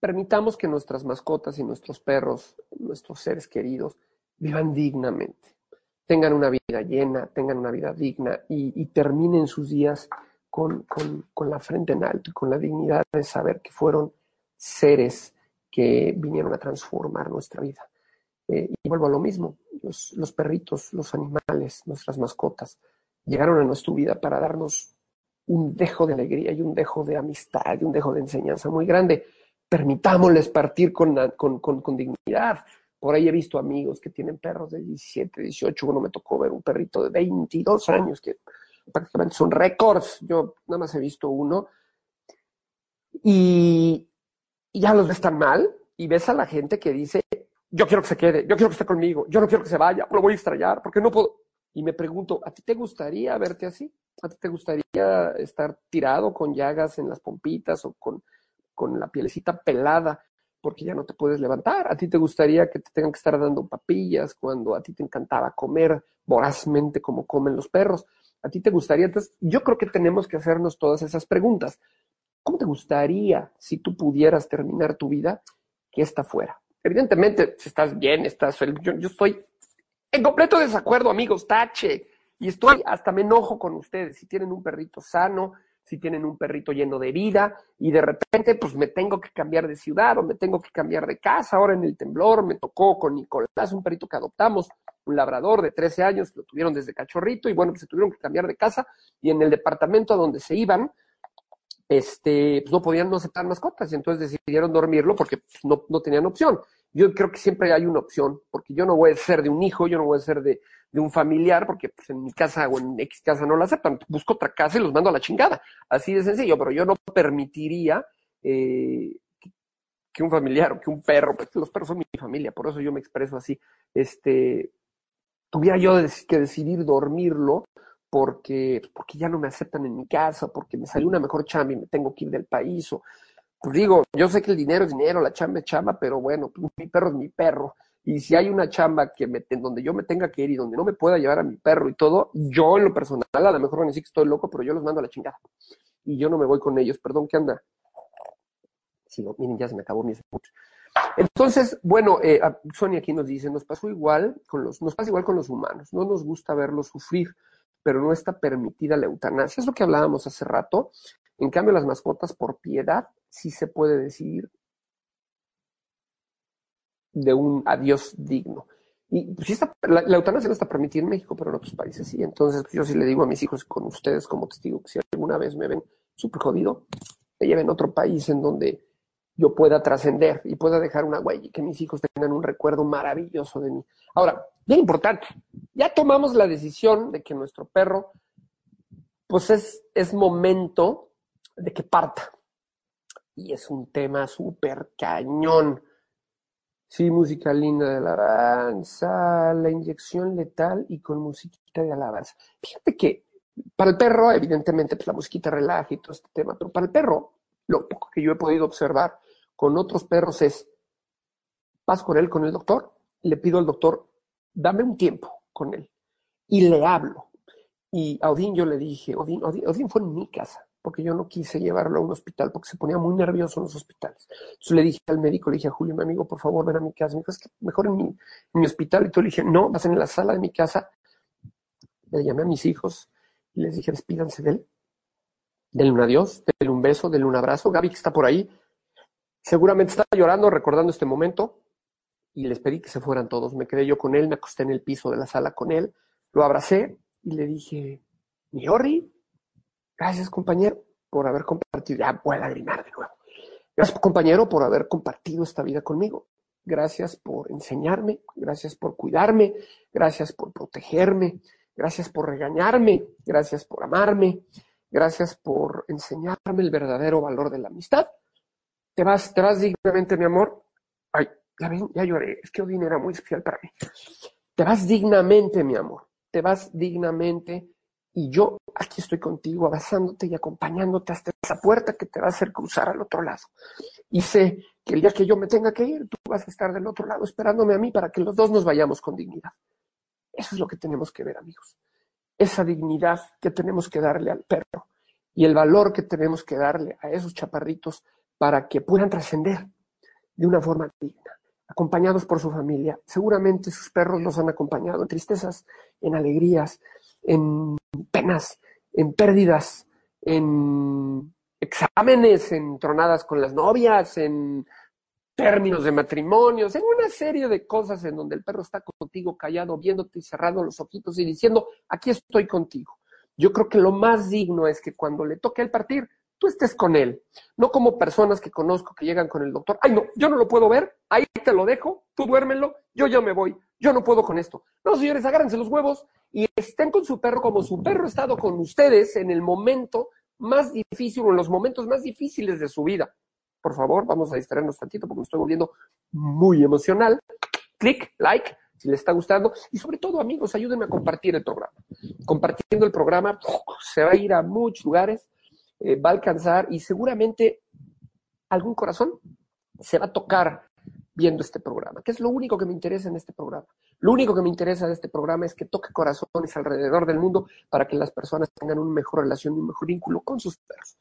permitamos que nuestras mascotas y nuestros perros, nuestros seres queridos, vivan dignamente, tengan una vida llena, tengan una vida digna y, terminen sus días con, con, la frente en alto y con la dignidad de saber que fueron seres que vinieron a transformar nuestra vida. Eh, y vuelvo a lo mismo, los, los, perritos, los animales, nuestras mascotas, llegaron a nuestra vida para darnos un dejo de alegría y un dejo de amistad y un dejo de enseñanza muy grande. Permitámosles partir con, con, con, dignidad. Por ahí he visto amigos que tienen perros de 17, 18. Bueno, me tocó ver un perrito de 22 años que prácticamente son récords. Yo nada más he visto uno. Y, y ya los ves tan mal y ves a la gente que dice, yo quiero que se quede, yo quiero que esté conmigo, yo no quiero que se vaya, lo voy a extrañar, porque no puedo. Y me pregunto, ¿a ti te gustaría verte así? ¿A ti te gustaría estar tirado con llagas en las pompitas o con, con la pielecita pelada porque ya no te puedes levantar? ¿A ti te gustaría que te tengan que estar dando papillas cuando a ti te encantaba comer vorazmente como comen los perros? ¿A ti te gustaría? Entonces, yo creo que tenemos que hacernos todas esas preguntas. ¿Cómo te gustaría, si tú pudieras terminar tu vida, que esta fuera? Evidentemente, si estás bien, estás feliz. Yo, estoy en completo desacuerdo, amigos, tache. Y estoy, hasta me enojo con ustedes. Si tienen un perrito sano, si tienen un perrito lleno de vida y de repente pues me tengo que cambiar de ciudad o me tengo que cambiar de casa. Ahora en el temblor me tocó con Nicolás, un perrito que adoptamos, un labrador de 13 años, lo tuvieron desde cachorrito y bueno, pues se tuvieron que cambiar de casa y en el departamento a donde se iban, este, pues no podían no aceptar mascotas y entonces decidieron dormirlo porque pues, no, no, tenían opción. Yo creo que siempre hay una opción, porque yo no voy a ser de un hijo, yo no voy a ser de, de un familiar, porque pues, en mi casa o en X casa no lo aceptan. Busco otra casa y los mando a la chingada. Así de sencillo, pero yo no permitiría eh, que un familiar o que un perro, pues los perros son mi familia, por eso yo me expreso así, este, tuviera yo que decidir dormirlo porque, porque ya no me aceptan en mi casa, porque me salió una mejor chamba y me tengo que ir del país. O, pues digo, yo sé que el dinero es dinero, la chamba es chamba, pero bueno, pues, mi perro es mi perro. Y si hay una chamba que me, donde yo me tenga que ir y donde no me pueda llevar a mi perro y todo, yo en lo personal, a lo mejor van a decir que estoy loco, pero yo los mando a la chingada. Y yo no me voy con ellos. Perdón, ¿qué anda? Sí, miren, ya se me acabó mi entonces, bueno, eh, Sonia aquí nos dice, nos pasó igual con los, nos pasa igual con los humanos, no nos gusta verlos sufrir pero no está permitida la eutanasia. Es lo que hablábamos hace rato. En cambio, las mascotas por piedad sí se puede decidir de un adiós digno. Y pues, está, la, eutanasia no está permitida en México, pero en otros países sí. Entonces, pues, yo sí le digo a mis hijos, con ustedes como testigo, que si alguna vez me ven súper jodido, me lleven a otro país en donde yo pueda trascender y pueda dejar una huella y que mis hijos tengan un recuerdo maravilloso de mí. Ahora, bien importante, ya tomamos la decisión de que nuestro perro, pues es, es momento de que parta. Y es un tema súper cañón. Sí, música linda de alabanza, la inyección letal y con musiquita de alabanza. Fíjate que Para el perro, evidentemente, pues la mosquita relaja y todo este tema, pero para el perro, lo poco que yo he podido observar con otros perros es, vas con él, con el doctor, le pido al doctor, dame un tiempo con él y le hablo. Y a Odín yo le dije, Odín, Odín, fue en mi casa, porque yo no quise llevarlo a un hospital porque se ponía muy nervioso en los hospitales. Entonces le dije al médico, le dije a Julio, mi amigo, por favor, ven a mi casa. Me dijo, es que mejor en mi, mi hospital. Y tú le dije, no, vas en la sala de mi casa. Le llamé a mis hijos y les dije, despídanse de él. Denle un adiós, denle un beso, denle un abrazo. Gaby, que está por ahí, seguramente está llorando, recordando este momento. Y les pedí que se fueran todos. Me quedé yo con él, me acosté en el piso de la sala con él, lo abracé y le dije, Miori, gracias compañero por haber compartido. Ya voy a lagrimar de nuevo. Gracias compañero por haber compartido esta vida conmigo. Gracias por enseñarme, gracias por cuidarme, gracias por protegerme, gracias por regañarme, gracias por amarme, gracias por enseñarme el verdadero valor de la amistad. Te vas, te vas dignamente, mi amor. Ay, ya ven, ya lloré. Es que Odín era muy especial para mí. Te vas dignamente, mi amor. Te vas dignamente y yo aquí estoy contigo, abrazándote y acompañándote hasta esa puerta que te va a hacer cruzar al otro lado. Y sé que el día que yo me tenga que ir, tú vas a estar del otro lado esperándome a mí para que los dos nos vayamos con dignidad. Eso es lo que tenemos que ver, amigos. Esa dignidad que tenemos que darle al perro y el valor que tenemos que darle a esos chaparritos para que puedan trascender de una forma digna, acompañados por su familia. Seguramente sus perros los han acompañado en tristezas, en alegrías, en penas, en pérdidas, en exámenes, en tronadas con las novias, en términos de matrimonios, en una serie de cosas en donde el perro está contigo callado, viéndote y cerrando los ojitos y diciendo, aquí estoy contigo. Yo creo que lo más digno es que cuando le toque el partir, tú estés con él, no como personas que conozco que llegan con el doctor, ay no, yo no lo puedo ver, ahí te lo dejo, tú duérmelo, yo ya me voy, yo no puedo con esto. No, señores, agárrense los huevos y estén con su perro como su perro ha estado con ustedes en el momento más difícil o en los momentos más difíciles de su vida. Por favor, vamos a distraernos tantito porque me estoy volviendo muy emocional. Clic, like, si les está gustando. Y sobre todo, amigos, ayúdenme a compartir el programa. Compartiendo el programa, se va a ir a muchos lugares, eh, va a alcanzar y seguramente algún corazón se va a tocar viendo este programa, que es lo único que me interesa en este programa. Lo único que me interesa de este programa es que toque corazones alrededor del mundo para que las personas tengan una mejor relación y un mejor vínculo con sus perros.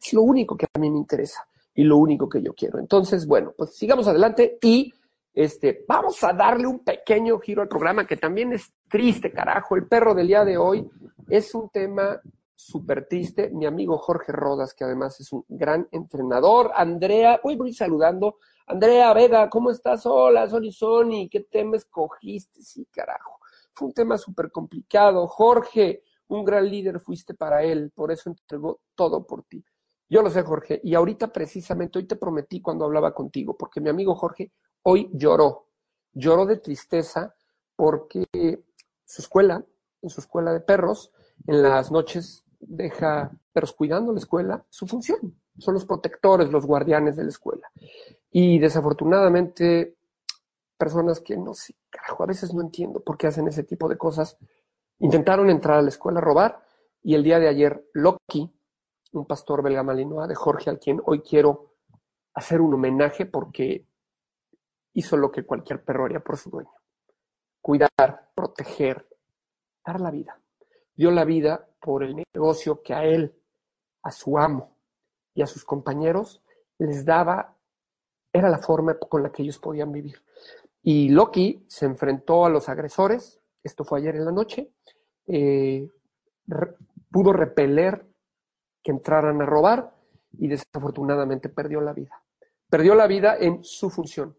Es lo único que a mí me interesa y lo único que yo quiero. Entonces, bueno, pues sigamos adelante y este, vamos a darle un pequeño giro al programa que también es triste, carajo. El perro del día de hoy es un tema súper triste. Mi amigo Jorge Rodas, que además es un gran entrenador. Andrea, voy, voy saludando Andrea Vega, ¿cómo estás? Hola, Sony Sony, ¿qué tema escogiste? Sí, carajo. Fue un tema súper complicado. Jorge, un gran líder fuiste para él, por eso entregó todo por ti. Yo lo sé, Jorge, y ahorita precisamente, hoy te prometí cuando hablaba contigo, porque mi amigo Jorge hoy lloró, lloró de tristeza porque su escuela, en su escuela de perros, en las noches deja cuidando la escuela, su función. Son los protectores, los guardianes de la escuela. Y desafortunadamente, personas que no sé, carajo, a veces no entiendo por qué hacen ese tipo de cosas, intentaron entrar a la escuela a robar y el día de ayer Loki, un pastor belga malinois de Jorge, al quien hoy quiero hacer un homenaje porque hizo lo que cualquier perro haría por su dueño. Cuidar, proteger, dar la vida. Dio la vida por el negocio que a él, a su amo y a sus compañeros les daba era la forma con la que ellos podían vivir. Y Loki se enfrentó a los agresores, esto fue ayer en la noche, eh, pudo repeler que entraran a robar y desafortunadamente perdió la vida. Perdió la vida en su función,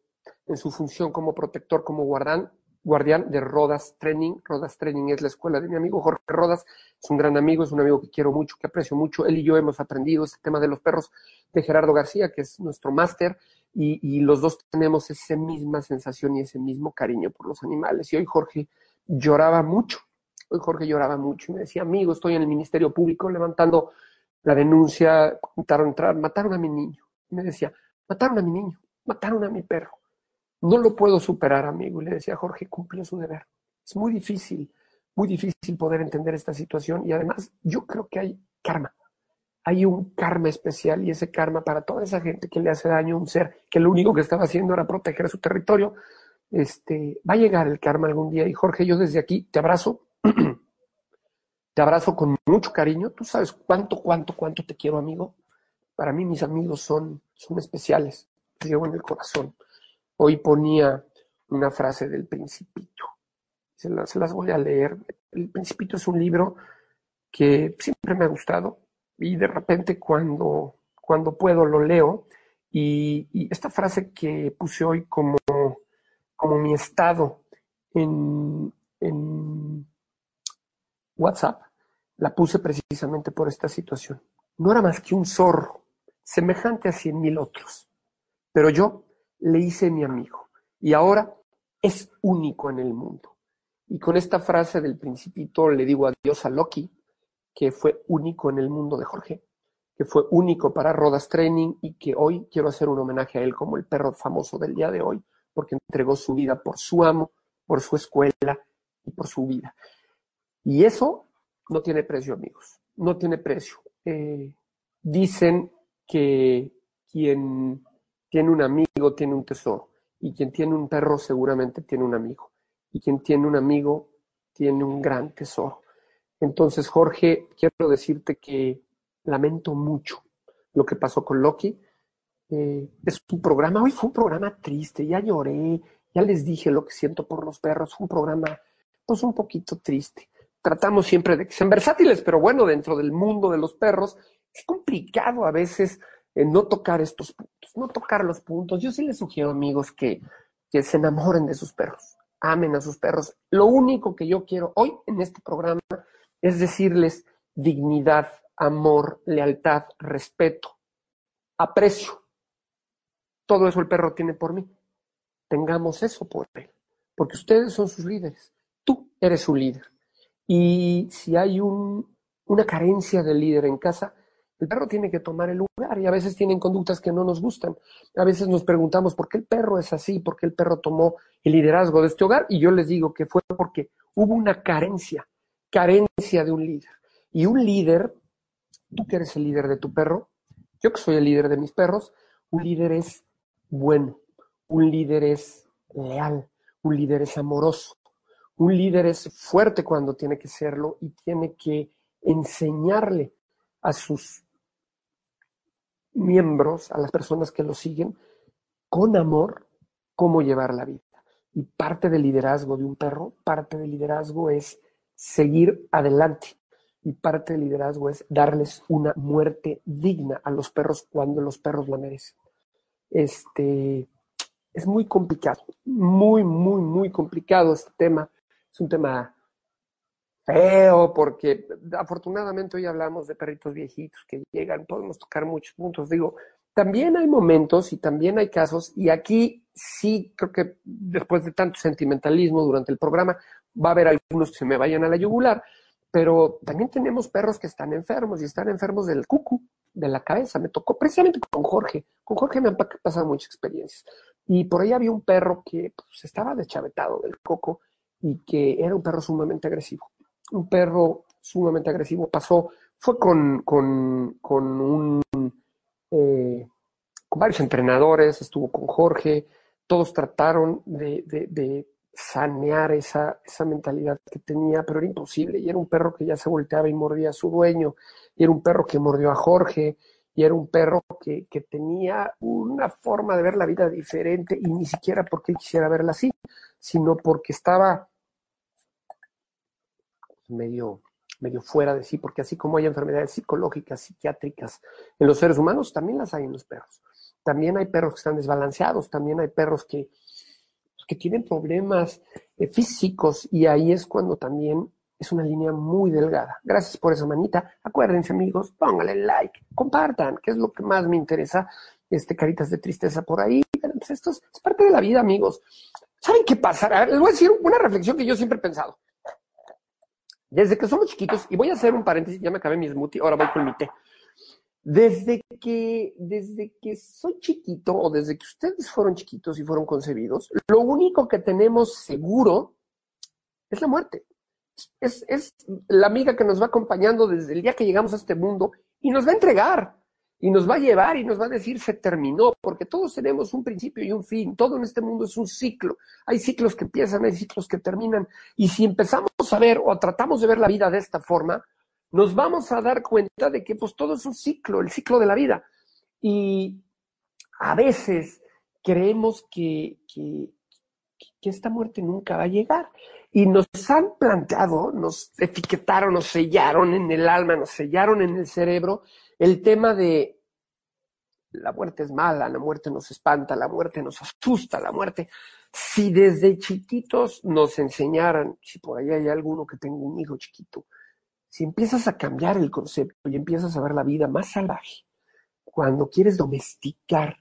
en su función como protector, como guardián, guardián de Rodas Training. Rodas Training es la escuela de mi amigo Jorge Rodas, es un gran amigo, es un amigo que quiero mucho, que aprecio mucho. Él y yo hemos aprendido este tema de los perros de Gerardo García, que es nuestro máster, y, los dos tenemos esa misma sensación y ese mismo cariño por los animales. Y hoy Jorge lloraba mucho, hoy Jorge lloraba mucho y me decía, amigo, estoy en el Ministerio Público levantando la denuncia, intentaron entrar, mataron a mi niño. Y me decía, mataron a mi niño, mataron a mi perro. No lo puedo superar, amigo. Y le decía, Jorge cumplió su deber. Es muy difícil muy difícil poder entender esta situación y además yo creo que hay karma. Hay un karma especial y ese karma para toda esa gente que le hace daño a un ser que lo único que estaba haciendo era proteger su territorio, este, va a llegar el karma algún día. Y Jorge, yo desde aquí te abrazo, te abrazo con mucho cariño. Tú sabes cuánto, cuánto, cuánto te quiero, amigo. Para mí mis amigos son, son especiales, te llevo en el corazón. Hoy ponía una frase del Principito se las, voy a leer. El Principito es un libro que siempre me ha gustado y de repente cuando, cuando puedo lo leo y, esta frase que puse hoy como, como mi estado en, en WhatsApp, la puse precisamente por esta situación. No era más que un zorro, semejante a cien mil otros, pero yo le hice mi amigo y ahora es único en el mundo. Y con esta frase del principito le digo adiós a Loki, que fue único en el mundo de Jorge, que fue único para Rodas Training y que hoy quiero hacer un homenaje a él como el perro famoso del día de hoy, porque entregó su vida por su amo, por su escuela y por su vida. Y eso no tiene precio, amigos, no tiene precio. Eh, dicen que quien tiene un amigo tiene un tesoro y quien tiene un perro seguramente tiene un amigo y quien tiene un amigo tiene un gran tesoro. Entonces, Jorge, quiero decirte que lamento mucho lo que pasó con Loki. Eh, es un programa, hoy fue un programa triste, ya lloré, ya les dije lo que siento por los perros, fue un programa pues un poquito triste. Tratamos siempre de que sean versátiles, pero bueno, dentro del mundo de los perros es complicado a veces no tocar estos puntos, no tocar los puntos. Yo sí les sugiero, amigos, que se enamoren de sus perros amen a sus perros. Lo único que yo quiero hoy en este programa es decirles dignidad, amor, lealtad, respeto, aprecio. Todo eso el perro tiene por mí. Tengamos eso por él, porque ustedes son sus líderes. Tú eres su líder. Y si hay una carencia de líder en casa, el perro tiene que tomar el lugar y a veces tienen conductas que no nos gustan. A veces nos preguntamos por qué el perro es así, por qué el perro tomó el liderazgo de este hogar y yo les digo que fue porque hubo una carencia, carencia de un líder. Y un líder, tú que eres el líder de tu perro, yo que soy el líder de mis perros, un líder es bueno, un líder es leal, un líder es amoroso, un líder es fuerte cuando tiene que serlo y tiene que enseñarle a sus miembros, a las personas que lo siguen, con amor, cómo llevar la vida. Y parte del liderazgo de un perro, parte del liderazgo es seguir adelante. Y parte del liderazgo es darles una muerte digna a los perros cuando los perros la merecen. Este, es muy complicado, muy, muy, muy complicado este tema. Es un tema feo, porque afortunadamente hoy hablamos de perritos viejitos que llegan, podemos tocar muchos puntos. Digo, también hay momentos y también hay casos, y aquí sí creo que después de tanto sentimentalismo durante el programa, va a haber algunos que se me vayan a la yugular, pero también tenemos perros que están enfermos y están enfermos del cucu, de la cabeza. Me tocó precisamente con Jorge. Con Jorge me han pasado muchas experiencias. Y por ahí había un perro que pues, estaba deschavetado del coco y que era un perro sumamente agresivo un perro sumamente agresivo. Pasó, fue con, con, con un eh, con varios entrenadores, estuvo con Jorge, todos trataron de, de, sanear esa, esa mentalidad que tenía, pero era imposible. Y era un perro que ya se volteaba y mordía a su dueño, y era un perro que mordió a Jorge, y era un perro que, que, tenía una forma de ver la vida diferente, y ni siquiera porque quisiera verla así, sino porque estaba medio, medio fuera de sí, porque así como hay enfermedades psicológicas, psiquiátricas en los seres humanos, también las hay en los perros. También hay perros que están desbalanceados, también hay perros que, que tienen problemas eh, físicos y ahí es cuando también es una línea muy delgada. Gracias por esa manita. Acuérdense amigos, pónganle like, compartan, que es lo que más me interesa. Este, caritas de tristeza por ahí. Pues esto es, parte de la vida, amigos. ¿Saben qué pasa? les voy a decir una reflexión que yo siempre he pensado. Desde que somos chiquitos, y voy a hacer un paréntesis, ya me acabé mi smoothie, ahora voy con mi té. Desde que, desde que soy chiquito, o desde que ustedes fueron chiquitos y fueron concebidos, lo único que tenemos seguro es la muerte. Es, es la amiga que nos va acompañando desde el día que llegamos a este mundo y nos va a entregar y nos va a llevar y nos va a decir se terminó, porque todos tenemos un principio y un fin, todo en este mundo es un ciclo, hay ciclos que empiezan, hay ciclos que terminan, y si empezamos a ver o tratamos de ver la vida de esta forma, nos vamos a dar cuenta de que pues todo es un ciclo, el ciclo de la vida, y a veces creemos que, que, que esta muerte nunca va a llegar. Y nos han planteado, nos etiquetaron, nos sellaron en el alma, nos sellaron en el cerebro el tema de la muerte es mala, la muerte nos espanta, la muerte nos asusta, la muerte. Si desde chiquitos nos enseñaran, si por ahí hay alguno que tenga un hijo chiquito, si empiezas a cambiar el concepto y empiezas a ver la vida más salvaje, cuando quieres domesticar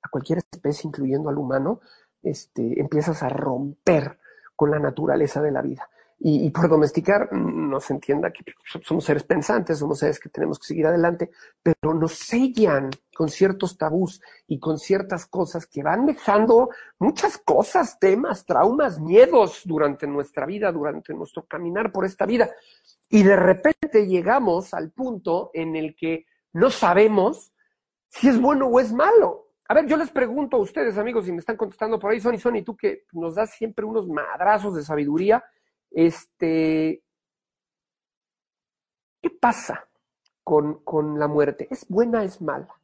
a cualquier especie, incluyendo al humano, este, empiezas a romper con la naturaleza de la vida. Y, por domesticar nos se entienda que somos seres pensantes, somos seres que tenemos que seguir adelante, pero nos sellan con ciertos tabús y con ciertas cosas que van dejando muchas cosas, temas, traumas, miedos durante nuestra vida, durante nuestro caminar por esta vida. Y de repente llegamos al punto en el que no sabemos si es bueno o es malo. A ver, yo les pregunto a ustedes, amigos, si me están contestando por ahí, Sony, Sony, tú que nos das siempre unos madrazos de sabiduría, este, ¿qué pasa con, con la muerte? ¿Es buena, es mala?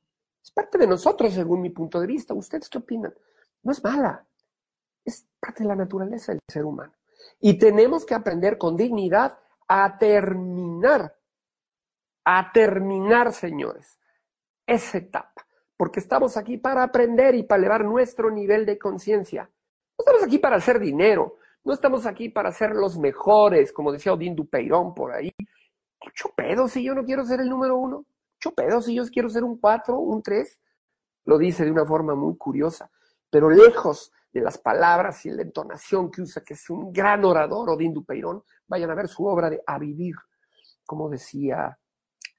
Es parte de nosotros, según mi punto de vista. ¿Ustedes qué opinan? No es mala, es parte de la naturaleza del ser humano. Y tenemos que aprender con dignidad a terminar, a terminar, señores, esa etapa porque estamos aquí para aprender y para elevar nuestro nivel de conciencia. No estamos aquí para hacer dinero, no estamos aquí para ser los mejores, como decía Odín Dupeirón por ahí. Mucho si yo no quiero ser el número uno, mucho si yo quiero ser un cuatro, un tres. Lo dice de una forma muy curiosa, pero lejos de las palabras y la entonación que usa, que es un gran orador, Odín Dupeirón, vayan a ver su obra de A Vivir, como decía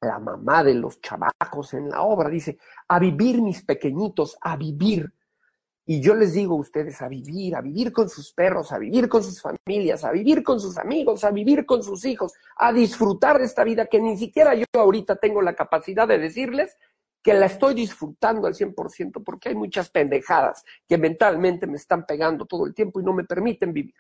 la mamá de los chavacos en la obra, dice, a vivir mis pequeñitos, a vivir. Y yo les digo a ustedes a vivir, a vivir con sus perros, a vivir con sus familias, a vivir con sus amigos, a vivir con sus hijos, a disfrutar de esta vida que ni siquiera yo ahorita tengo la capacidad de decirles que la estoy disfrutando al 100% porque hay muchas pendejadas que mentalmente me están pegando todo el tiempo y no me permiten vivir.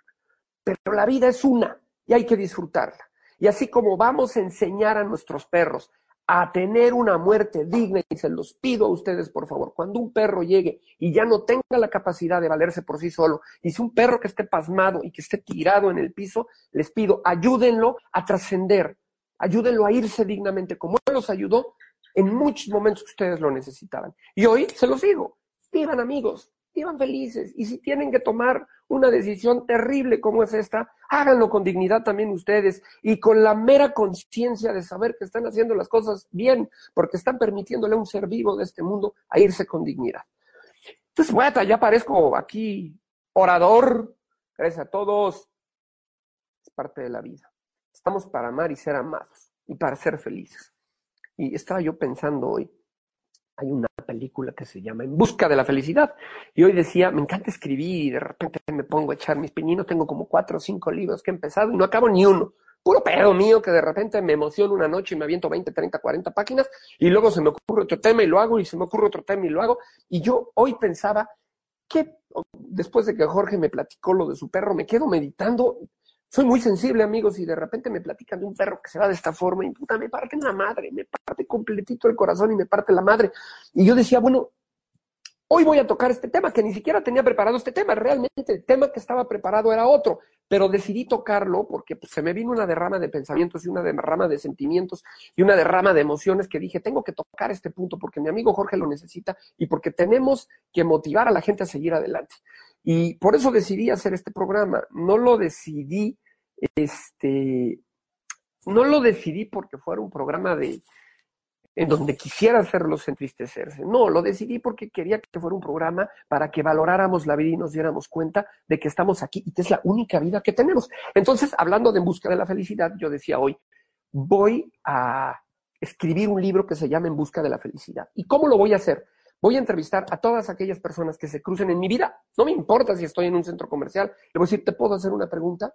Pero la vida es una y hay que disfrutarla. Y así como vamos a enseñar a nuestros perros a tener una muerte digna, y se los pido a ustedes, por favor, cuando un perro llegue y ya no tenga la capacidad de valerse por sí solo, y si un perro que esté pasmado y que esté tirado en el piso, les pido, ayúdenlo a trascender, ayúdenlo a irse dignamente, como él los ayudó en muchos momentos que ustedes lo necesitaban. Y hoy se los digo, vivan amigos, vivan felices. Y si tienen que tomar una decisión terrible como es esta, háganlo con dignidad también ustedes y con la mera conciencia de saber que están haciendo las cosas bien, porque están permitiéndole a un ser vivo de este mundo a irse con dignidad. Entonces, bueno, ya parezco aquí orador. Gracias a todos. Es parte de la vida. Estamos para amar y ser amados y para ser felices. Y estaba yo pensando hoy, hay una película que se llama En Busca de la Felicidad. Y hoy decía, me encanta escribir y de repente me pongo a echar mis peñinos. Tengo como cuatro o cinco libros que he empezado y no acabo ni uno. Puro pedo mío que de repente me emociono una noche y me aviento 20, 30, 40 páginas y luego se me ocurre otro tema y lo hago y se me ocurre otro tema y lo hago. Y yo hoy pensaba que después de que Jorge me platicó lo de su perro, me quedo meditando soy muy sensible, amigos, y de repente me platican de un perro que se va de esta forma y puta, me parte la madre, me parte completito el corazón y me parte la madre. Y yo decía, bueno, hoy voy a tocar este tema, que ni siquiera tenía preparado este tema, realmente el tema que estaba preparado era otro, pero decidí tocarlo porque pues, se me vino una derrama de pensamientos y una derrama de sentimientos y una derrama de emociones que dije, tengo que tocar este punto porque mi amigo Jorge lo necesita y porque tenemos que motivar a la gente a seguir adelante. Y por eso decidí hacer este programa. No lo decidí este, no lo decidí porque fuera un programa de en donde quisiera hacerlos entristecerse. No, lo decidí porque quería que fuera un programa para que valoráramos la vida y nos diéramos cuenta de que estamos aquí y que es la única vida que tenemos. Entonces, hablando de En Busca de la Felicidad, yo decía hoy, voy a escribir un libro que se llama En Busca de la Felicidad. ¿Y cómo lo voy a hacer? Voy a entrevistar a todas aquellas personas que se crucen en mi vida. No me importa si estoy en un centro comercial. Le voy a decir, ¿te puedo hacer una pregunta?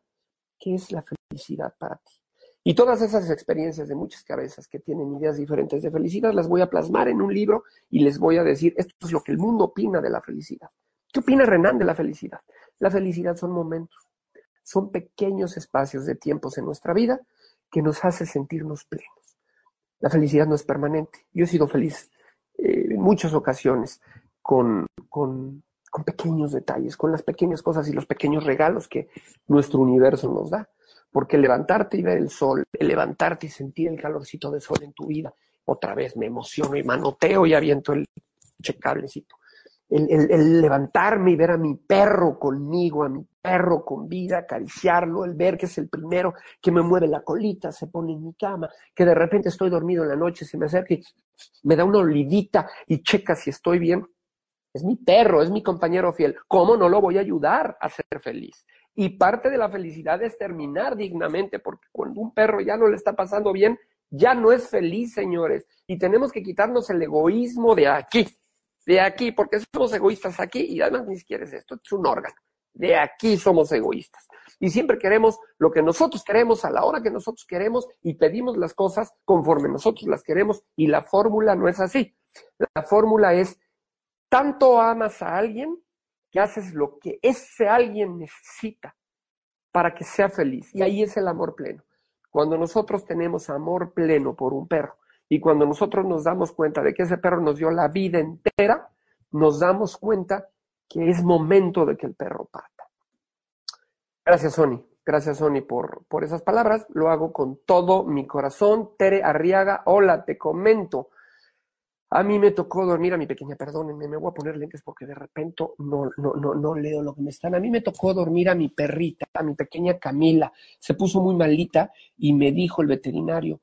¿Qué es la felicidad para ti? Y todas esas experiencias de muchas cabezas que tienen ideas diferentes de felicidad las voy a plasmar en un libro y les voy a decir, esto es lo que el mundo opina de la felicidad. ¿Qué opina Renan de la felicidad? La felicidad son momentos, son pequeños espacios de tiempos en nuestra vida que nos hace sentirnos plenos. La felicidad no es permanente. Yo he sido feliz eh, en muchas ocasiones con, con, pequeños detalles, con las pequeñas cosas y los pequeños regalos que nuestro universo nos da. Porque levantarte y ver el sol, levantarte y sentir el calorcito del sol en tu vida, otra vez me emociono y manoteo y aviento el checablecito. El, el, levantarme y ver a mi perro conmigo, a mi perro con vida, acariciarlo, el ver que es el primero que me mueve la colita, se pone en mi cama, que de repente estoy dormido en la noche, se me acerca y me da una olvidita y checa si estoy bien. Es mi perro, es mi compañero fiel. ¿Cómo no lo voy a ayudar a ser feliz? Y parte de la felicidad es terminar dignamente, porque cuando un perro ya no le está pasando bien, ya no es feliz, señores. Y tenemos que quitarnos el egoísmo de aquí, de aquí, porque somos egoístas aquí y además ni siquiera es esto, es un órgano. De aquí somos egoístas. Y siempre queremos lo que nosotros queremos a la hora que nosotros queremos y pedimos las cosas conforme nosotros las queremos y la fórmula no es así. La fórmula es tanto amas a alguien que haces lo que ese alguien necesita para que sea feliz. Y ahí es el amor pleno. Cuando nosotros tenemos amor pleno por un perro y cuando nosotros nos damos cuenta de que ese perro nos dio la vida entera, nos damos cuenta que es momento de que el perro parta. Gracias, Sony. Gracias, Sony, por, por esas palabras. Lo hago con todo mi corazón. Tere Arriaga, hola, te comento. A mí me tocó dormir, a mi pequeña, perdónenme, me voy a poner lentes porque de repente no, no, no, no leo lo que me están. A mí me tocó dormir a mi perrita, a mi pequeña Camila. Se puso muy malita y me dijo el veterinario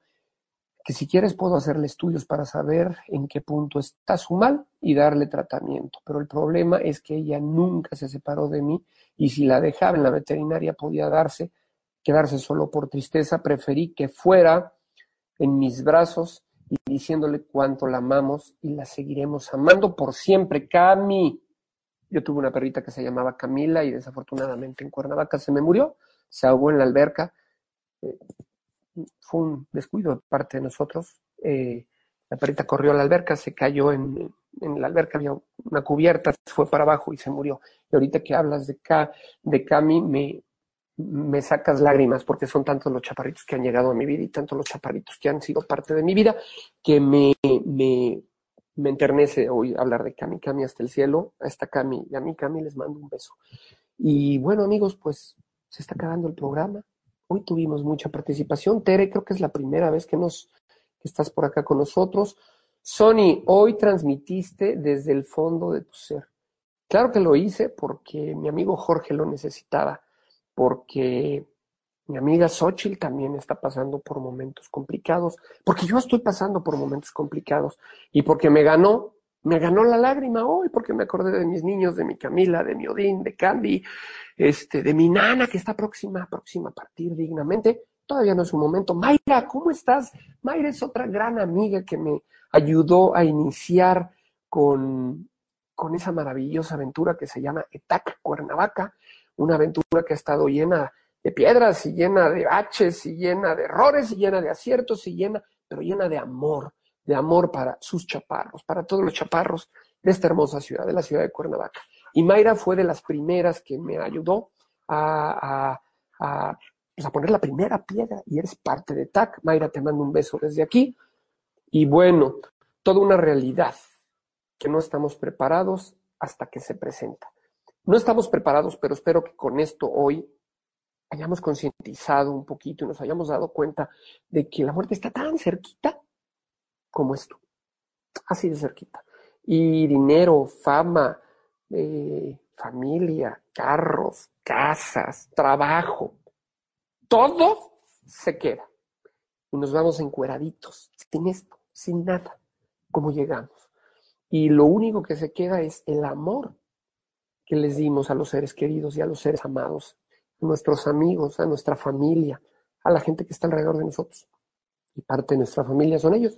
que si quieres puedo hacerle estudios para saber en qué punto está su mal y darle tratamiento. Pero el problema es que ella nunca se separó de mí y si la dejaba en la veterinaria podía darse, quedarse solo por tristeza. Preferí que fuera en mis brazos y diciéndole cuánto la amamos y la seguiremos amando por siempre. Cami, yo tuve una perrita que se llamaba Camila y desafortunadamente en Cuernavaca se me murió, se ahogó en la alberca. Eh, fue un descuido de parte de nosotros. Eh, la perrita corrió a la alberca, se cayó en, en, la alberca, había una cubierta, fue para abajo y se murió. Y ahorita que hablas de, de Cami, me, me sacas lágrimas porque son tantos los chaparritos que han llegado a mi vida y tantos los chaparritos que han sido parte de mi vida que me, me, me enternece hoy hablar de Cami, Cami hasta el cielo, a esta Cami y a mí Cami les mando un beso. Y bueno amigos, pues se está acabando el programa. Hoy tuvimos mucha participación. Tere, creo que es la primera vez que nos que estás por acá con nosotros. Sony, hoy transmitiste desde el fondo de tu ser. Claro que lo hice porque mi amigo Jorge lo necesitaba porque mi amiga Xochitl también está pasando por momentos complicados, porque yo estoy pasando por momentos complicados y porque me ganó, me ganó la lágrima hoy, porque me acordé de mis niños, de mi Camila, de mi Odín, de Candy, este, de mi nana que está próxima, próxima a partir dignamente. Todavía no es un momento. Mayra, ¿cómo estás? Mayra es otra gran amiga que me ayudó a iniciar con, con esa maravillosa aventura que se llama ETAC Cuernavaca una aventura que ha estado llena de piedras y llena de baches y llena de errores y llena de aciertos y llena, pero llena de amor, de amor para sus chaparros, para todos los chaparros de esta hermosa ciudad, de la ciudad de Cuernavaca. Y Mayra fue de las primeras que me ayudó a, a, a, pues a poner la primera piedra y eres parte de TAC. Mayra, te mando un beso desde aquí. Y bueno, toda una realidad que no estamos preparados hasta que se presenta. No estamos preparados, pero espero que con esto hoy hayamos concientizado un poquito y nos hayamos dado cuenta de que la muerte está tan cerquita como esto. Así de cerquita. Y dinero, fama, eh, familia, carros, casas, trabajo, todo se queda. Y nos vamos encueraditos, sin esto, sin nada, como llegamos. Y lo único que se queda es el amor que les dimos a los seres queridos y a los seres amados, a nuestros amigos, a nuestra familia, a la gente que está alrededor de nosotros. Y parte de nuestra familia son ellos,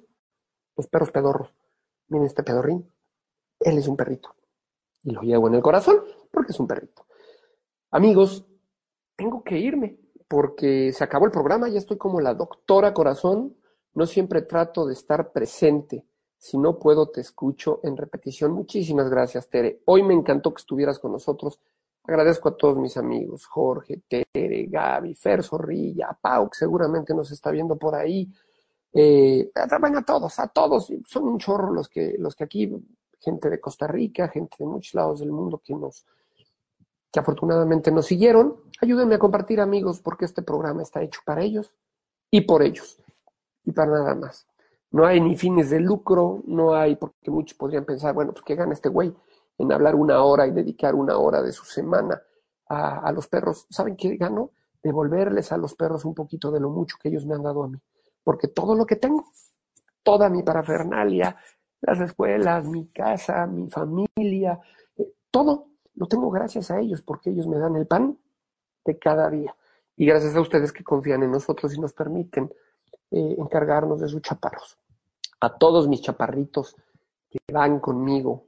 los perros pedorros. Miren este pedorrín, él es un perrito. Y lo llevo en el corazón porque es un perrito. Amigos, tengo que irme. porque se acabó el programa, ya estoy como la doctora corazón, no siempre trato de estar presente. Si no puedo, te escucho en repetición. Muchísimas gracias, Tere. Hoy me encantó que estuvieras con nosotros. Agradezco a todos mis amigos, Jorge, Tere, Gaby, Fer Zorrilla, Pau, que seguramente nos está viendo por ahí. Eh, a todos, a todos. Son un chorro los que, los que aquí, gente de Costa Rica, gente de muchos lados del mundo que nos, que afortunadamente nos siguieron. Ayúdenme a compartir, amigos, porque este programa está hecho para ellos y por ellos y para nada más. No hay ni fines de lucro, no hay, porque muchos podrían pensar, bueno, pues qué gana este güey en hablar una hora y dedicar una hora de su semana a, a los perros. ¿Saben qué gano? Devolverles a los perros un poquito de lo mucho que ellos me han dado a mí. Porque todo lo que tengo, toda mi parafernalia, las escuelas, mi casa, mi familia, eh, todo lo tengo gracias a ellos, porque ellos me dan el pan de cada día. Y gracias a ustedes que confían en nosotros y nos permiten eh, encargarnos de sus chaparros. A todos mis chaparritos que van conmigo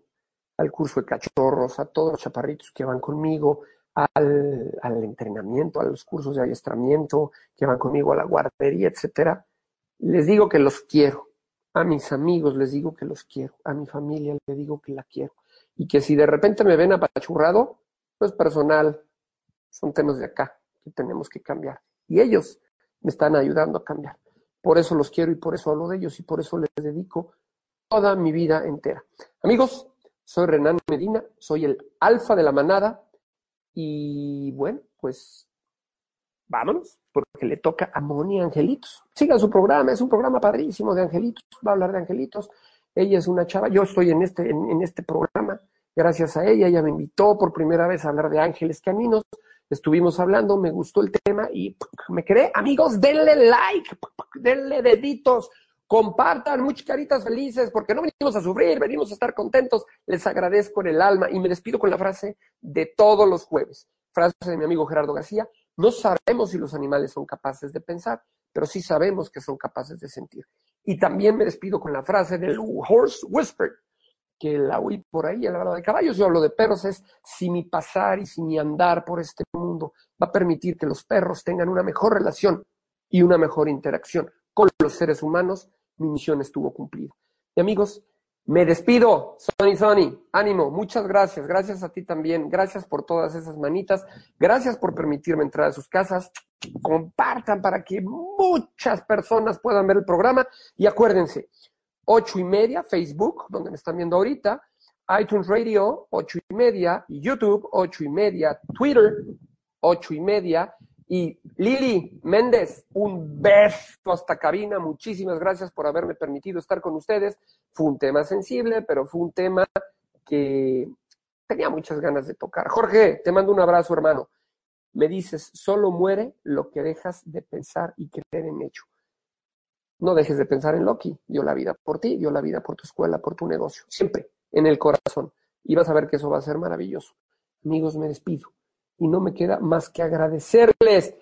al curso de cachorros, a todos los chaparritos que van conmigo al, al entrenamiento, a los cursos de adiestramiento, que van conmigo a la guardería, etcétera, les digo que los quiero. A mis amigos les digo que los quiero. A mi familia les digo que la quiero. Y que si de repente me ven apachurrado, no es personal, son temas de acá que tenemos que cambiar. Y ellos me están ayudando a cambiar. Por eso los quiero y por eso hablo de ellos y por eso les dedico toda mi vida entera. Amigos, soy Renan Medina, soy el alfa de la manada y bueno, pues vámonos, porque le toca a Moni Angelitos. Sigan su programa, es un programa padrísimo de Angelitos, va a hablar de Angelitos. Ella es una chava, yo estoy en este, en, este programa gracias a ella, ella me invitó por primera vez a hablar de ángeles caninos estuvimos hablando, me gustó el tema y me quedé. Amigos, denle like, denle deditos, compartan, muchas caritas felices, porque no venimos a sufrir, venimos a estar contentos. Les agradezco en el alma y me despido con la frase de todos los jueves. Frase de mi amigo Gerardo García. No sabemos si los animales son capaces de pensar, pero sí sabemos que son capaces de sentir. Y también me despido con la frase del Horse Whisper que la oí por ahí, a la hora de caballos, yo hablo de perros, es si mi pasar y si mi andar por este mundo va a permitir que los perros tengan una mejor relación y una mejor interacción con los seres humanos, mi misión estuvo cumplida. Y amigos, me despido, Sony Sony, ánimo, muchas gracias, gracias a ti también, gracias por todas esas manitas, gracias por permitirme entrar a sus casas, compartan para que muchas personas puedan ver el programa. Y acuérdense, ocho y media, Facebook, donde me están viendo ahorita, iTunes Radio, ocho y media, YouTube, ocho y media, Twitter, ocho y media, y Lili Méndez, un beso hasta cabina, muchísimas gracias por haberme permitido estar con ustedes. Fue un tema sensible, pero fue un tema que tenía muchas ganas de tocar. Jorge, te mando un abrazo, hermano. Me dices, solo muere lo que dejas de pensar y creer en hecho. No dejes de pensar en Loki. Dio la vida por ti, dio la vida por tu escuela, por tu negocio. Siempre en el corazón. Y vas a ver que eso va a ser maravilloso. Amigos, me despido. Y no me queda más que agradecerles.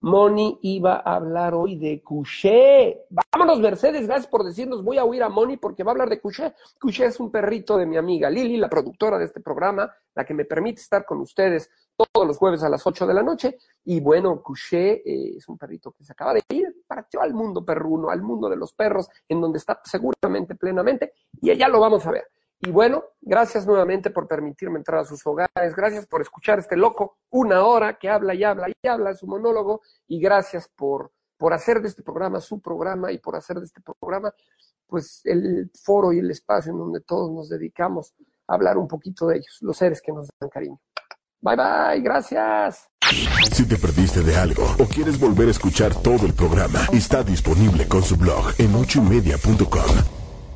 Moni iba a hablar hoy de Couché. Vámonos, Mercedes, gracias por decirnos. Voy a oír a Moni porque va a hablar de Couché. Couché es un perrito de mi amiga Lili, la productora de este programa, la que me permite estar con ustedes todos los jueves a las 8 de la noche. Y bueno, Couché eh, es un perrito que se acaba de ir, partió al mundo perruno, al mundo de los perros, en donde está seguramente plenamente, y allá lo vamos a ver. Y bueno, gracias nuevamente por permitirme entrar a sus hogares, gracias por escuchar a este loco una hora que habla y habla y habla su monólogo, y gracias por, por hacer de este programa su programa y por hacer de este programa pues el foro y el espacio en donde todos nos dedicamos a hablar un poquito de ellos, los seres que nos dan cariño. Bye bye, gracias. Si te perdiste de algo o quieres volver a escuchar todo el programa, está disponible con su blog en ochoymedia.com.